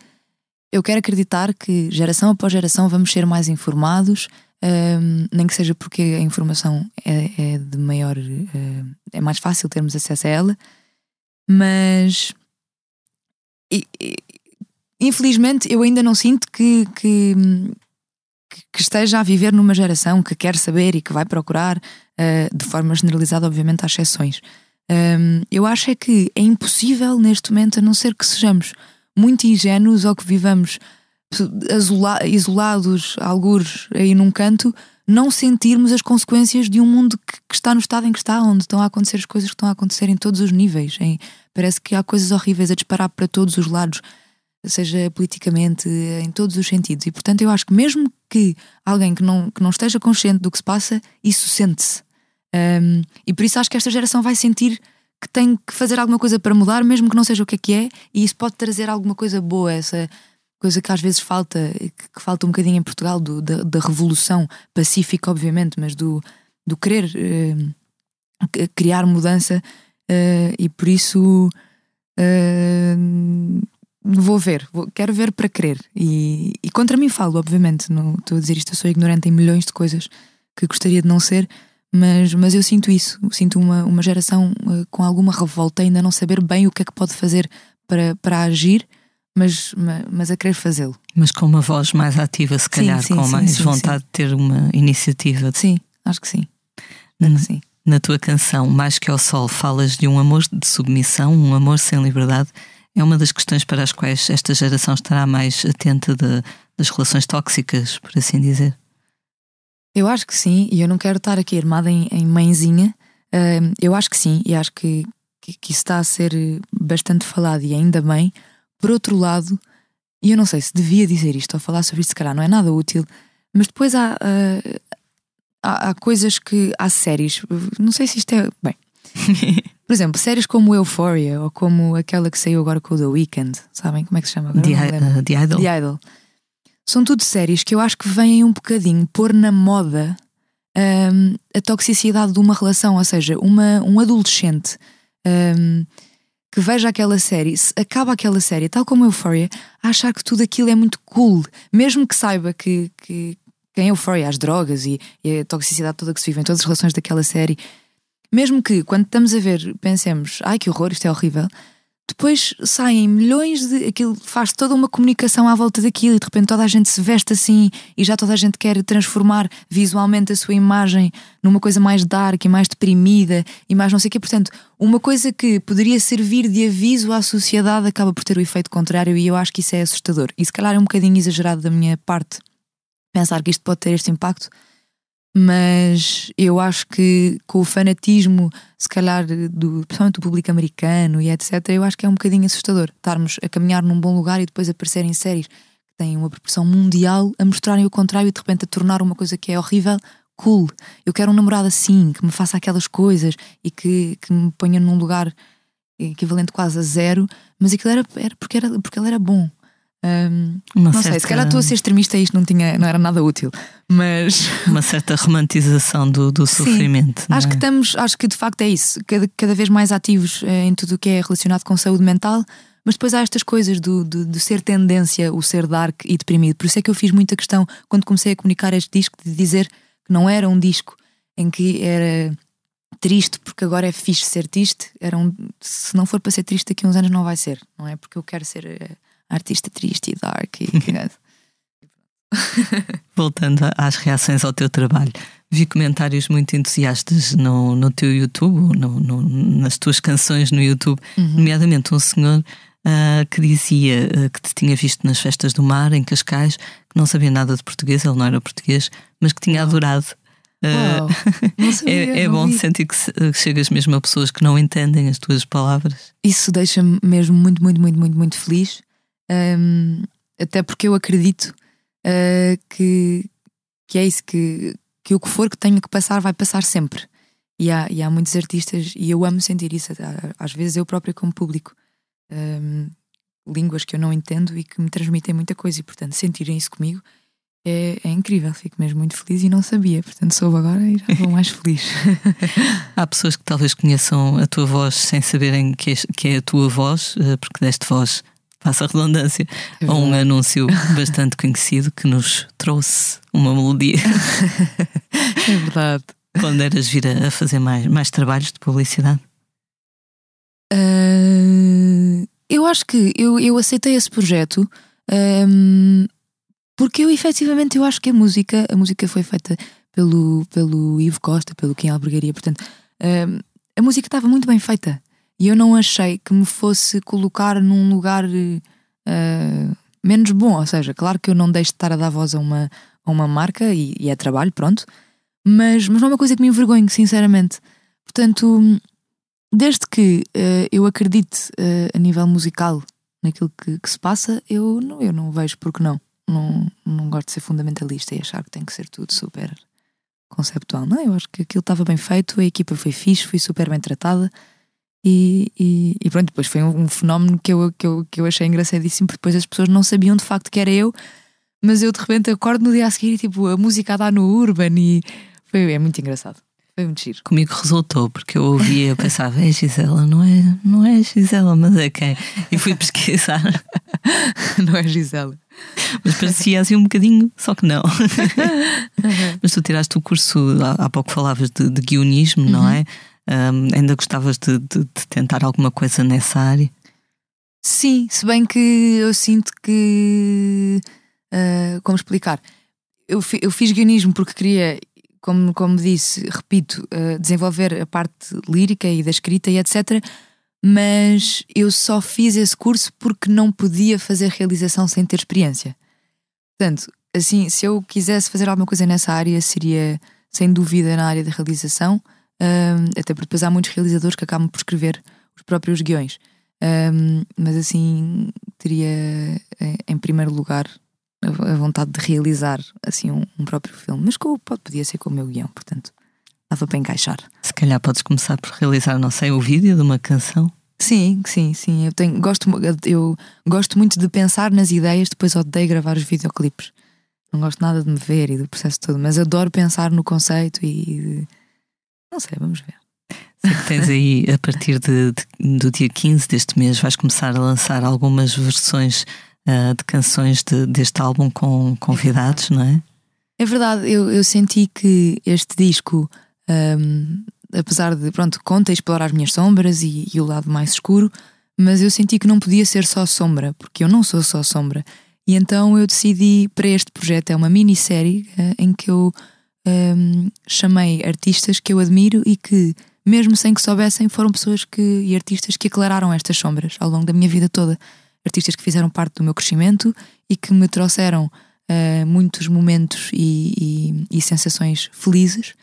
eu quero acreditar que geração após geração vamos ser mais informados, um, nem que seja porque a informação é, é de maior. Uh, é mais fácil termos acesso a ela, mas. E, e, infelizmente, eu ainda não sinto que, que, que, esteja a viver numa geração que quer saber e que vai procurar, de forma generalizada, obviamente, há exceções. Eu acho é que é impossível neste momento, a não ser que sejamos muito ingênuos ou que vivamos isolados, algures aí num canto, não sentirmos as consequências de um mundo que, que, está no estado em que está, onde estão a acontecer as coisas que estão a acontecer em todos os níveis. Em, parece que há coisas horríveis a disparar para todos os lados, seja politicamente, em todos os sentidos. E portanto, eu acho que mesmo que alguém que não, que não esteja consciente do que se passa, isso sente-se. Um, e por isso acho que esta geração vai sentir que tem que fazer alguma coisa para mudar, mesmo que não seja o que é que é, e isso pode trazer alguma coisa boa, essa coisa que às vezes falta, que falta um bocadinho em Portugal, do, da, da revolução pacífica, obviamente, mas do, do querer uh, criar mudança, uh, e por isso uh, vou ver, vou, quero ver para querer. E, e contra mim falo, obviamente, não estou a dizer isto, eu sou ignorante em milhões de coisas que gostaria de não ser. Mas, mas eu sinto isso, sinto uma, uma geração com alguma revolta, ainda não saber bem o que é que pode fazer para, para agir, mas, mas a querer fazê-lo. Mas com uma voz mais ativa, se calhar, sim, sim, com sim, mais vontade de ter uma iniciativa. Sim, acho que sim. Acho que sim. Na tua canção, Mais que ao Sol, falas de um amor de submissão, um amor sem liberdade. É uma das questões para as quais esta geração estará mais atenta de, das relações tóxicas, por assim dizer. Eu acho que sim, e eu não quero estar aqui armada em, em mãezinha. Uh, eu acho que sim, e acho que, que, que, isso está a ser bastante falado, e ainda bem, por outro lado, e eu não sei se devia dizer isto ou falar sobre isto, se calhar não é nada útil, mas depois há, uh, há, há, coisas que. há séries, não sei se isto é. Bem. Por exemplo, séries como Euphoria ou como aquela que saiu agora com o The Weeknd, sabem como é que se chama agora? The, uh, The Idol. The Idol. São tudo séries que eu acho que vêm um bocadinho pôr na moda um, a toxicidade de uma relação, ou seja, uma, um adolescente. Um, que veja aquela série, acaba aquela série, tal como Euphoria, a achar que tudo aquilo é muito cool, mesmo que saiba que, que, que em Euphoria as drogas e, e, a toxicidade toda que se vive em todas as relações daquela série, mesmo que quando estamos a ver pensemos, ai que horror, isto é horrível, depois saem milhões de. aquilo faz toda uma comunicação à volta daquilo e de repente toda a gente se veste assim e já toda a gente quer transformar visualmente a sua imagem numa coisa mais dark e mais deprimida e mais não sei o quê. Portanto, uma coisa que poderia servir de aviso à sociedade acaba por ter o efeito contrário e eu acho que isso é assustador. E se calhar é um bocadinho exagerado da minha parte pensar que isto pode ter este impacto, mas eu acho que com o fanatismo, se calhar, do, principalmente do público americano e etc., eu acho que é um bocadinho assustador estarmos a caminhar num bom lugar e depois aparecerem séries que têm uma proporção mundial a mostrarem o contrário e de repente a tornar uma coisa que é horrível cool. Eu quero um namorado assim, que me faça aquelas coisas e que, que me ponha num lugar equivalente quase a zero, mas aquilo era, era, porque, era porque ele era bom. Um, não certa... sei, se calhar estou a ser extremista isto não, tinha, não era nada útil, mas. Uma certa romantização do, do sofrimento. Sim, acho é? que estamos, acho que de facto é isso, cada, cada vez mais ativos eh, em tudo o que é relacionado com saúde mental, mas depois há estas coisas do, do, do, ser tendência, o ser dark e deprimido. Por isso é que eu fiz muita questão quando comecei a comunicar este disco de dizer que não era um disco em que era triste porque agora é fixe ser triste. Era um, se não for para ser triste daqui a uns anos não vai ser, não é? Porque eu quero ser eh, artista triste e dark e Voltando às reações ao teu trabalho, vi comentários muito entusiastas no, no teu YouTube, no, no, nas tuas canções no YouTube, uhum. nomeadamente um senhor uh, que dizia uh, que te tinha visto nas festas do mar, em Cascais, que não sabia nada de português, ele não era português, mas que tinha adorado. Uh, sabia, é, é bom vi. sentir que, que chegas mesmo a pessoas que não entendem as tuas palavras. Isso deixa-me mesmo muito, muito, muito, muito, muito feliz. Um, até porque eu acredito uh, que, que é isso, que, que o que for que tenho que passar vai passar sempre. E há, e há muitos artistas, e eu amo sentir isso, às vezes eu própria como público. Um, línguas que eu não entendo e que me transmitem muita coisa, e portanto sentirem isso comigo é, é, incrível, fico mesmo muito feliz e não sabia, portanto soube agora e já estou mais feliz. Há pessoas que talvez conheçam a tua voz sem saberem que que é a tua voz, eh, porque deste voz passa a redundância, é a um anúncio bastante conhecido que nos trouxe uma melodia. é verdade. Quando eras vir a fazer mais, mais trabalhos de publicidade? Uh, eu acho que eu, eu aceitei esse projeto um, porque eu efetivamente eu acho que a música, a música foi feita pelo, pelo Ivo Costa, pelo Kim Albergaria, portanto, um, a música estava muito bem feita. E eu não achei que me fosse colocar num lugar uh, menos bom. Ou seja, claro que eu não deixo de estar a dar voz a uma, a uma marca e, e é trabalho, pronto. Mas, mas não é uma coisa que me envergonhe, sinceramente. Portanto, desde que uh, eu acredite uh, a nível musical naquilo que, que, se passa, eu não, eu não vejo porque não. não. Não gosto de ser fundamentalista e achar que tem que ser tudo super conceptual. Não, eu acho que aquilo estava bem feito, a equipa foi fixe, fui super bem tratada. E, e, e, pronto, depois foi um, um, fenómeno que eu, que, eu, que eu achei engraçadíssimo, porque depois as pessoas não sabiam de facto que era eu, mas eu de repente acordo no dia a seguir e tipo, a música a dar no Urban e foi, é muito engraçado. Foi muito giro. Comigo resultou, porque eu ouvia, eu pensava, é Gisela, não é, não é Gisela, mas é quem? E fui pesquisar. não é Gisela. Mas parecia assim um bocadinho, só que não. mas tu tiraste o curso, há, há pouco falavas de, de guionismo, uhum. não é? Um, ainda gostavas de, de, de, tentar alguma coisa nessa área? Sim, se bem que eu sinto que. Uh, como explicar? Eu, fi, eu fiz guionismo porque queria, como, como disse, repito, uh, desenvolver a parte lírica e da escrita e etc. Mas eu só fiz esse curso porque não podia fazer realização sem ter experiência. Portanto, assim, se eu quisesse fazer alguma coisa nessa área, seria sem dúvida na área da realização um, até porque depois há muitos realizadores que acabam por escrever os próprios guiões. Um, mas assim, teria em primeiro lugar a vontade de realizar assim um, um próprio filme, mas com, pode, podia ser com o meu guião, portanto, dava para encaixar. Se calhar podes começar por realizar, não sei, o vídeo de uma canção. Sim, sim, sim. Eu, tenho, gosto, eu gosto muito de pensar nas ideias, depois odeio gravar os videoclipes. Não gosto nada de me ver e do processo todo, mas adoro pensar no conceito e não sei, vamos ver. Sei que tens aí, a partir de, de, do dia 15 deste mês, vais começar a lançar algumas versões uh, de canções de, deste álbum com convidados, não é? É verdade, eu, eu senti que este disco, um, apesar de, pronto, conta explorar as minhas sombras e, e o lado mais escuro, mas eu senti que não podia ser só sombra, porque eu não sou só sombra. E então eu decidi para este projeto, é uma minissérie uh, em que eu um, chamei artistas que eu admiro e que, mesmo sem que soubessem, foram pessoas que, e artistas que aclararam estas sombras ao longo da minha vida toda. Artistas que fizeram parte do meu crescimento e que me trouxeram uh, muitos momentos e, e, e sensações felizes.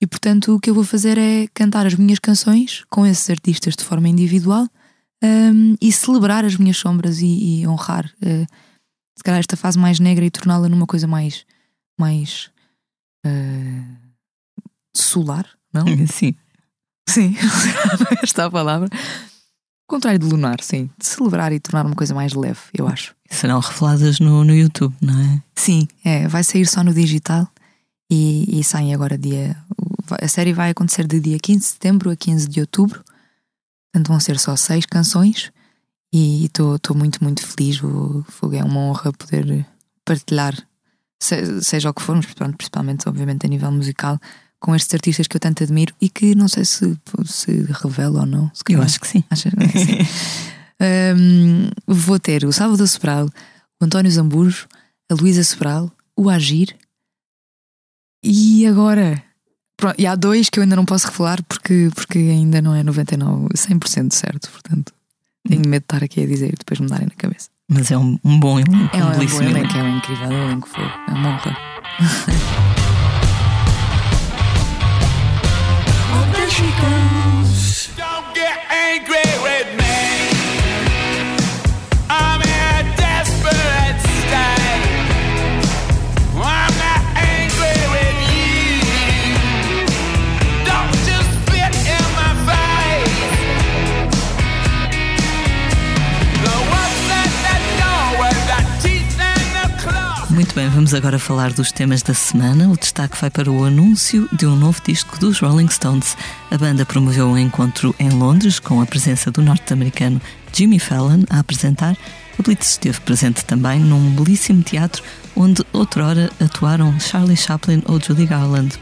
E portanto, o que eu vou fazer é cantar as minhas canções com esses artistas de forma individual um, e celebrar as minhas sombras e, e honrar, uh, se calhar, esta fase mais negra e torná-la numa coisa mais, mais uh, solar, não? Sim. Sim, esta é a palavra. contrário de lunar, sim. De celebrar e tornar uma coisa mais leve, eu acho. Serão reveladas no, no YouTube, não é? Sim, é, vai sair só no digital e, e sai agora dia. A série vai acontecer de dia 15 de setembro a 15 de outubro. Portanto, vão ser só seis canções e estou muito, muito feliz. O Fogo é uma honra poder partilhar, se, seja o que for, mas principalmente, obviamente, a nível musical, com estes artistas que eu tanto admiro e que não sei se se revela ou não. eu acho que sim. Que sim. um, vou ter o Salvador Sobral, o António Zambujo, a Luísa Sobral, o Agir e agora. Pronto, e há dois que eu ainda não posso revelar porque, porque ainda não é 99, 100% certo. Portanto, tenho medo de estar aqui a dizer e depois me darem na cabeça. Mas é um, um bom elenco. É um, um bom elenco, é um incrível elenco. Foi, é uma honra. Don't get angry with me. Bem, vamos agora falar dos temas da semana. O destaque vai para o anúncio de um novo disco dos Rolling Stones. A banda promoveu um encontro em Londres com a presença do norte-americano Jimmy Fallon a apresentar. Blitz esteve presente também num belíssimo teatro onde outrora atuaram Charlie Chaplin ou Judy Garland.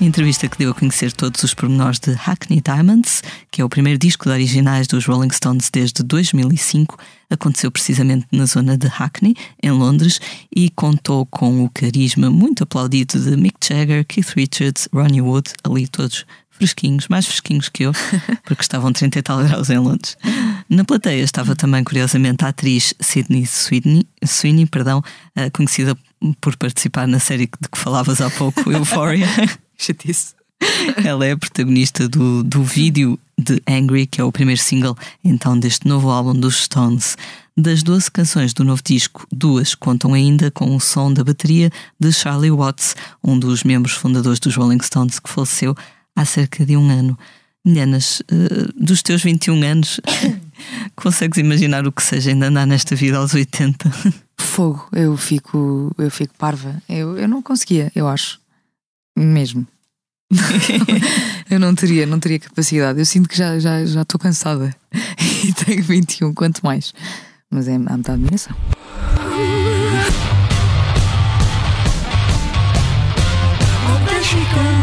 A entrevista que deu a conhecer todos os pormenores de Hackney Diamonds, que é o primeiro disco de originais dos Rolling Stones desde 2005, aconteceu precisamente na zona de Hackney, em Londres, e contou com o carisma muito aplaudido de Mick Jagger, Keith Richards, Ronnie Wood, ali todos fresquinhos, mais fresquinhos que eu, porque estavam 30 e tal graus em Londres. Na plateia estava também, curiosamente, a atriz Sydney Sweeney, Sweeney perdão, eh, conhecida por participar na série de que falavas há pouco, Euphoria. Chatice. Ela é a protagonista do, do vídeo de Angry, que é o primeiro single então deste novo álbum dos Stones. Das 12 canções do novo disco, duas contam ainda com o som da bateria de Charlie Watts, um dos membros fundadores dos Rolling Stones que faleceu há cerca de um ano. Meninas, uh, dos teus 21 anos, consegues imaginar o que seja ainda andar nesta vida aos 80? Fogo, eu fico, eu fico parva. Eu, eu não conseguia, eu acho. Mesmo. eu não teria, não teria capacidade. Eu sinto que já já já estou cansada e tenho 21, quanto mais. Mas é, há muita admiração. We're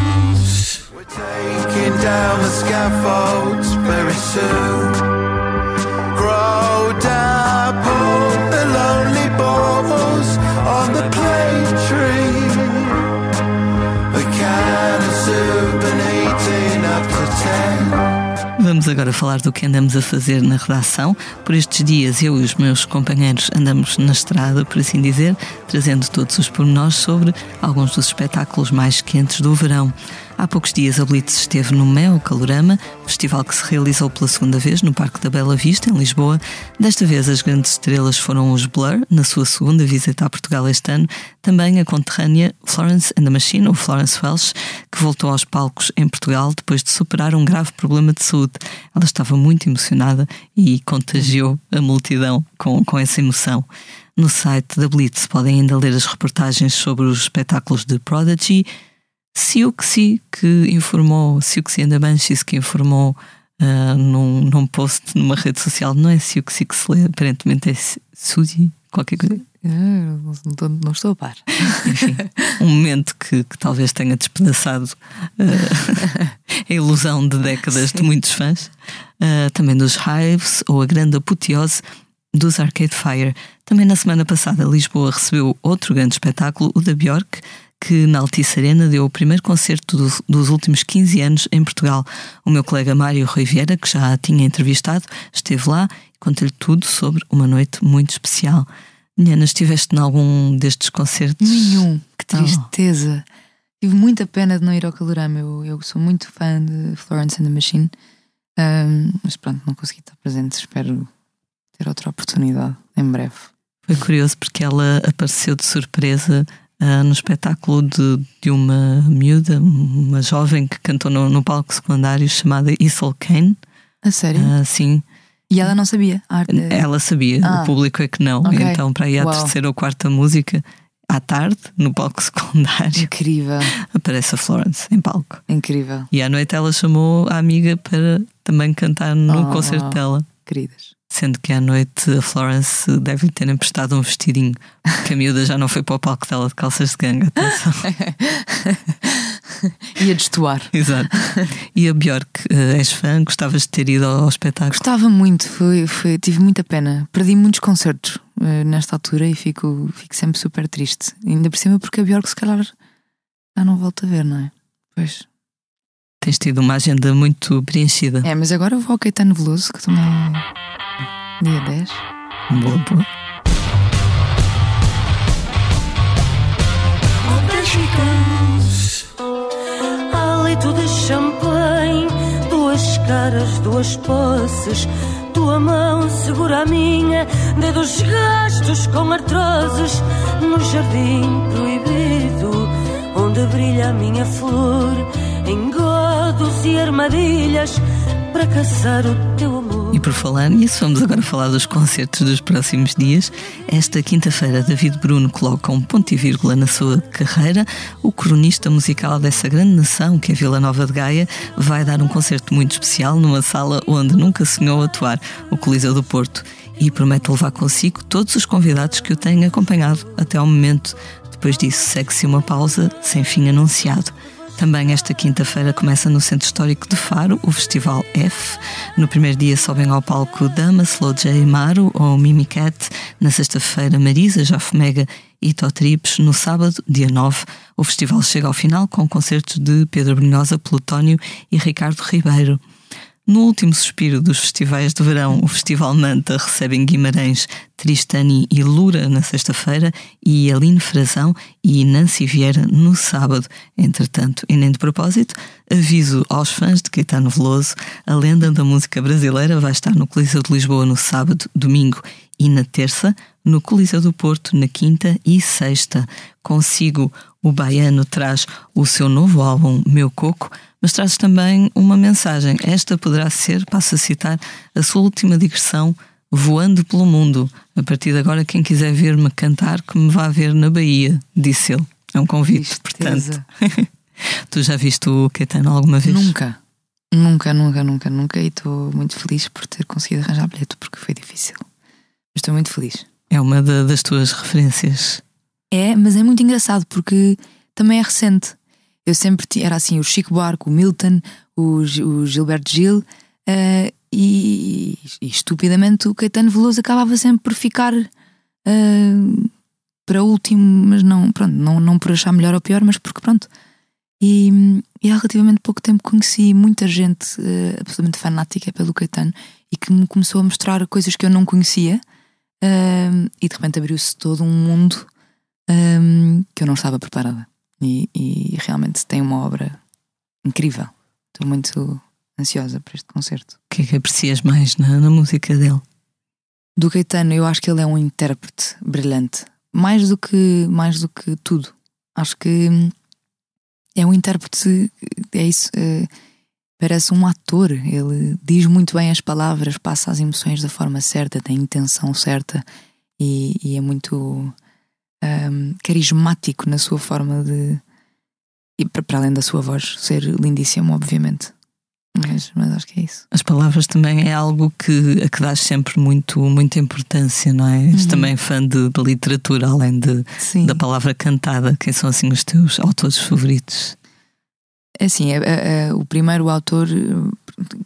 Vamos agora falar do que andamos a fazer na redação. Por estes dias, eu e os meus companheiros andamos na estrada, por assim dizer, trazendo todos os pormenores sobre alguns dos espetáculos mais quentes do verão. Há poucos dias a Blitz esteve no Mel Calorama, festival que se realizou pela segunda vez no Parque da Bela Vista, em Lisboa. Desta vez as grandes estrelas foram os Blur, na sua segunda visita a Portugal este ano, também a conterrânea Florence and the Machine, ou Florence Welsh, que voltou aos palcos em Portugal depois de superar um grave problema de saúde. Ela estava muito emocionada e contagiou a multidão com, com essa emoção. No site da Blitz podem ainda ler as reportagens sobre os espetáculos de Prodigy, Siuxi, que informou, Siuxi and the Banshees, que informou uh, num, num post numa rede social, não é Siuxi que se lê, aparentemente é Suzy, qualquer coisa. Não, não, não estou a par. Enfim, um momento que, que talvez tenha despedaçado uh, a ilusão de décadas Sim. de muitos fãs, uh, também dos Hives ou a grande apoteose dos Arcade Fire. Também na semana passada, Lisboa recebeu outro grande espetáculo, o da Björk, que na Altice Arena deu o primeiro concerto do, dos últimos 15 anos em Portugal. O meu colega Mário Rui Vieira, que já a tinha entrevistado, esteve lá e contou-lhe tudo sobre uma noite muito especial. Liana, estiveste em algum destes concertos? Nenhum. Que tristeza. Oh. Tive muita pena de não ir ao Calorama. Eu, eu sou muito fã de Florence and the Machine. Um, mas pronto, não consegui estar presente. Espero ter outra oportunidade em breve. Foi curioso porque ela apareceu de surpresa uh, no espetáculo de, de uma miúda, uma jovem que cantou no, no palco secundário chamada Issel Kane. A sério? Uh, sim. E ela não sabia? A arte... Ela sabia, Ah. o público é que não. Ok. Então, para aí à Uau. terceira ou quarta música, à tarde, no palco secundário, Incrível, aparece a Florence em palco. incrível, E à noite ela chamou a amiga para também cantar no Oh. concerto dela. queridas. Sendo que à noite a Florence deve ter emprestado um vestidinho, porque a miúda já não foi para o palco dela de calças de ganga. Atenção. Ia destoar. Exato. E a Björk, eh, és fã? Gostavas de ter ido ao, espetáculo? Gostava muito, foi, foi- tive muita pena. Perdi muitos concertos eh, nesta altura e fico, fico sempre super triste. Ainda por cima porque a Bjork se calhar já não volto a ver, não é? Pois. Tens tido uma agenda muito preenchida. É, mas agora vou ao Caetano Veloso, que também é dia 10. Boa, boa. Há leito de champanhe Duas caras, duas posses Tua mão segura a minha Dedos gastos com artroses No jardim proibido Onde brilha a minha flor Engodos e armadilhas Para caçar o teu amor E por falar nisso, vamos agora falar dos concertos dos próximos dias. Esta quinta-feira, David Bruno coloca um ponto e vírgula na sua carreira. O cronista musical dessa grande nação, que é Vila Nova de Gaia, vai dar um concerto muito especial numa sala onde nunca sonhou atuar, o Coliseu do Porto. E promete levar consigo todos os convidados que o têm acompanhado até ao momento. Depois disso, segue-se uma pausa sem fim anunciado. Também esta quinta-feira começa no Centro Histórico de Faro o Festival F. No primeiro dia sobem ao palco Dama, Slow J Maru ou Mimi Cat. Na sexta-feira, Marisa, Jafomega e Totrips. No sábado, dia 9, o festival chega ao final com concertos de Pedro Brunhosa, Plutónio e Ricardo Ribeiro. No último suspiro dos festivais de verão, o Festival Manta recebe em Guimarães Tristani e Lura na sexta-feira e Aline Frazão e Nancy Vieira no sábado. Entretanto, e nem de propósito, aviso aos fãs de Caetano Veloso, a lenda da música brasileira vai estar no Coliseu de Lisboa no sábado, domingo e na terça, no Coliseu do Porto na quinta e sexta. Consigo, o baiano traz o seu novo álbum Meu Coco, mas traz também uma mensagem. Esta poderá ser, passo a citar, a sua última digressão voando pelo mundo. A partir de agora, quem quiser ver-me cantar, que me vá ver na Bahia, disse ele. É um convite, portanto. Tristeza. tu já viste o Caetano alguma vez? Nunca. Nunca, nunca, nunca, nunca. E estou muito feliz por ter conseguido arranjar bilhete porque foi difícil. Mas estou muito feliz. É uma da- das tuas referências. É, mas é muito engraçado porque também é recente. Eu sempre era assim: o Chico Buarque, o Milton, o, o Gilberto Gil, eh, e, e estupidamente o Caetano Veloso acabava sempre por ficar eh, para último, mas não, pronto, não, não por achar melhor ou pior, mas porque pronto. E, e há relativamente pouco tempo conheci muita gente eh, absolutamente fanática pelo Caetano e que me começou a mostrar coisas que eu não conhecia. Eh, e de repente abriu-se todo um mundo hum, que eu não estava preparada. E, e realmente tem uma obra incrível. Estou muito ansiosa para este concerto. O que é que aprecias mais na, na música dele? Do Caetano, eu acho que ele é um intérprete brilhante. Mais do que, mais do que tudo. Acho que hum, é um intérprete, é isso, eh, parece um ator. Ele diz muito bem as palavras, passa as emoções da forma certa, tem a intenção certa e, e é muito hum, carismático na sua forma de. E para além da sua voz ser lindíssimo, obviamente. Mas, mas acho que é isso. As palavras também é algo que, a que dás sempre muito, muita importância, não é? És Uhum. também fã de, de literatura, além de, Sim. da palavra cantada. Quem são assim os teus autores favoritos? Assim, é, é, é, o primeiro autor,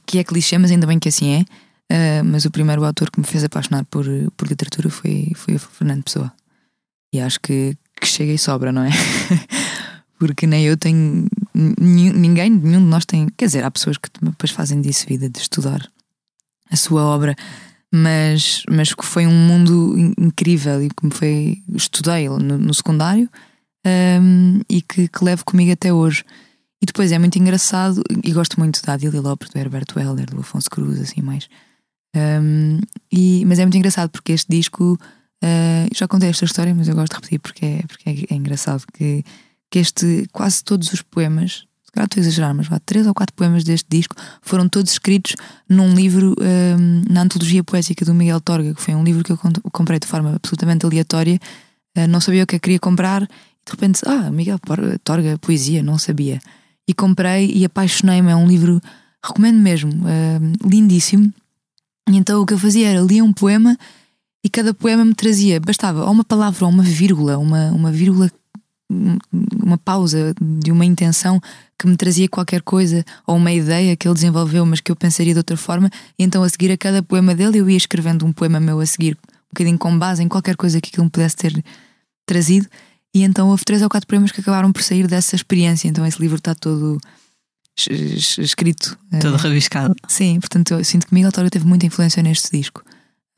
que é clichê, mas ainda bem que assim é, eh, mas o primeiro autor que me fez apaixonar por, por literatura foi, foi o Fernando Pessoa. E acho que, que chega e sobra, não é? Porque nem eu tenho. Ninguém, nenhum de nós tem. Quer dizer, há pessoas que depois fazem disso vida, de estudar a sua obra, mas, mas que foi um mundo in- incrível e que me foi. Estudei no, no secundário ehm, e que, que levo comigo até hoje. E depois é muito engraçado, e gosto muito da Adília Lopes, do Herberto Helder, do Afonso Cruz, assim mais. Um, e, mas é muito engraçado porque este disco, uh, já contei esta história, mas eu gosto de repetir porque é, porque é, é engraçado que, que este, quase todos os poemas calhar estou a exagerar, mas vá, três ou quatro poemas deste disco foram todos escritos num livro na antologia poética do Miguel Torga, que foi um livro que eu comprei de forma absolutamente aleatória, uh, não sabia o que eu queria comprar, e de repente, ah, Miguel Torga, poesia, não sabia. E comprei e apaixonei-me, é um livro, recomendo mesmo, uh, lindíssimo. E então o que eu fazia era lia um poema e cada poema me trazia, bastava ou uma palavra ou uma vírgula, uma, uma vírgula uma pausa de uma intenção que me trazia qualquer coisa ou uma ideia que ele desenvolveu, mas que eu pensaria de outra forma, e então a seguir a cada poema dele eu ia escrevendo um poema meu a seguir, um bocadinho com base em qualquer coisa que aquilo me pudesse ter trazido, e então houve três ou quatro poemas que acabaram por sair dessa experiência, então esse livro está todo escrito. Todo rabiscado. Sim, portanto eu sinto que Miguel Toro teve muita influência neste disco.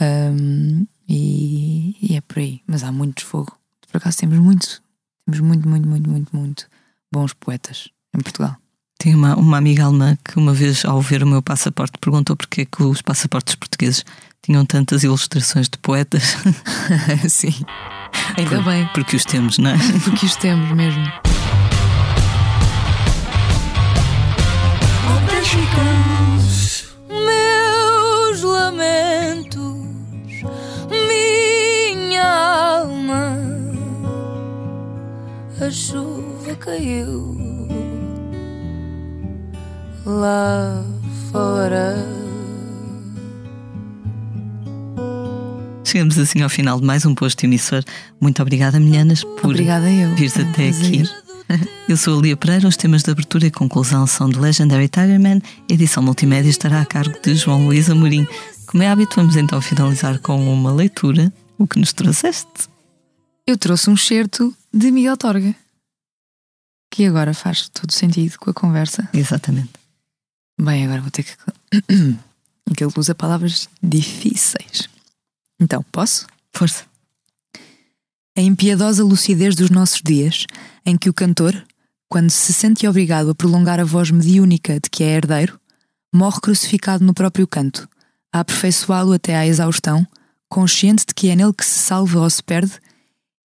Um, e, e, é por aí, mas há muito fogo. Por acaso temos muito temos muito, muito, muito, muito, muito bons poetas em Portugal. Tinha uma, uma amiga alemã que uma vez, ao ver o meu passaporte, perguntou porque é que os passaportes portugueses tinham tantas ilustrações de poetas. Sim. Ainda Por, bem. Porque os temos, não é? Porque os temos mesmo. Meus lamentos, minha alma a chuva caiu lá fora. Chegamos assim ao final de mais um posto emissor. Muito obrigada, Milhanas, por Obrigada eu. vires Foi um até prazer. aqui. Eu sou a Lia Pereira. Os temas de abertura e conclusão são de Legendary Tigerman. A edição multimédia estará a cargo de João Luís Amorim. Como é hábito, vamos então finalizar com uma leitura. O que nos trouxeste? Eu trouxe um excerto de Miguel Torga. Que agora faz todo sentido com a conversa. Exatamente. Bem, agora vou ter que. que ele usa palavras difíceis. Então, posso? Força. A impiedosa lucidez dos nossos dias, em que o cantor, quando se sente obrigado a prolongar a voz mediúnica de que é herdeiro, morre crucificado no próprio canto, a aperfeiçoá-lo até à exaustão, consciente de que é nele que se salva ou se perde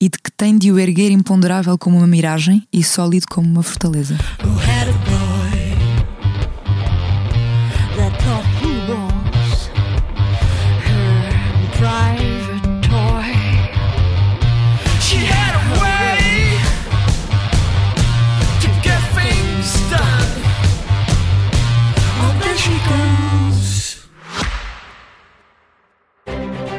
e de que tem de o erguer imponderável como uma miragem e sólido como uma fortaleza.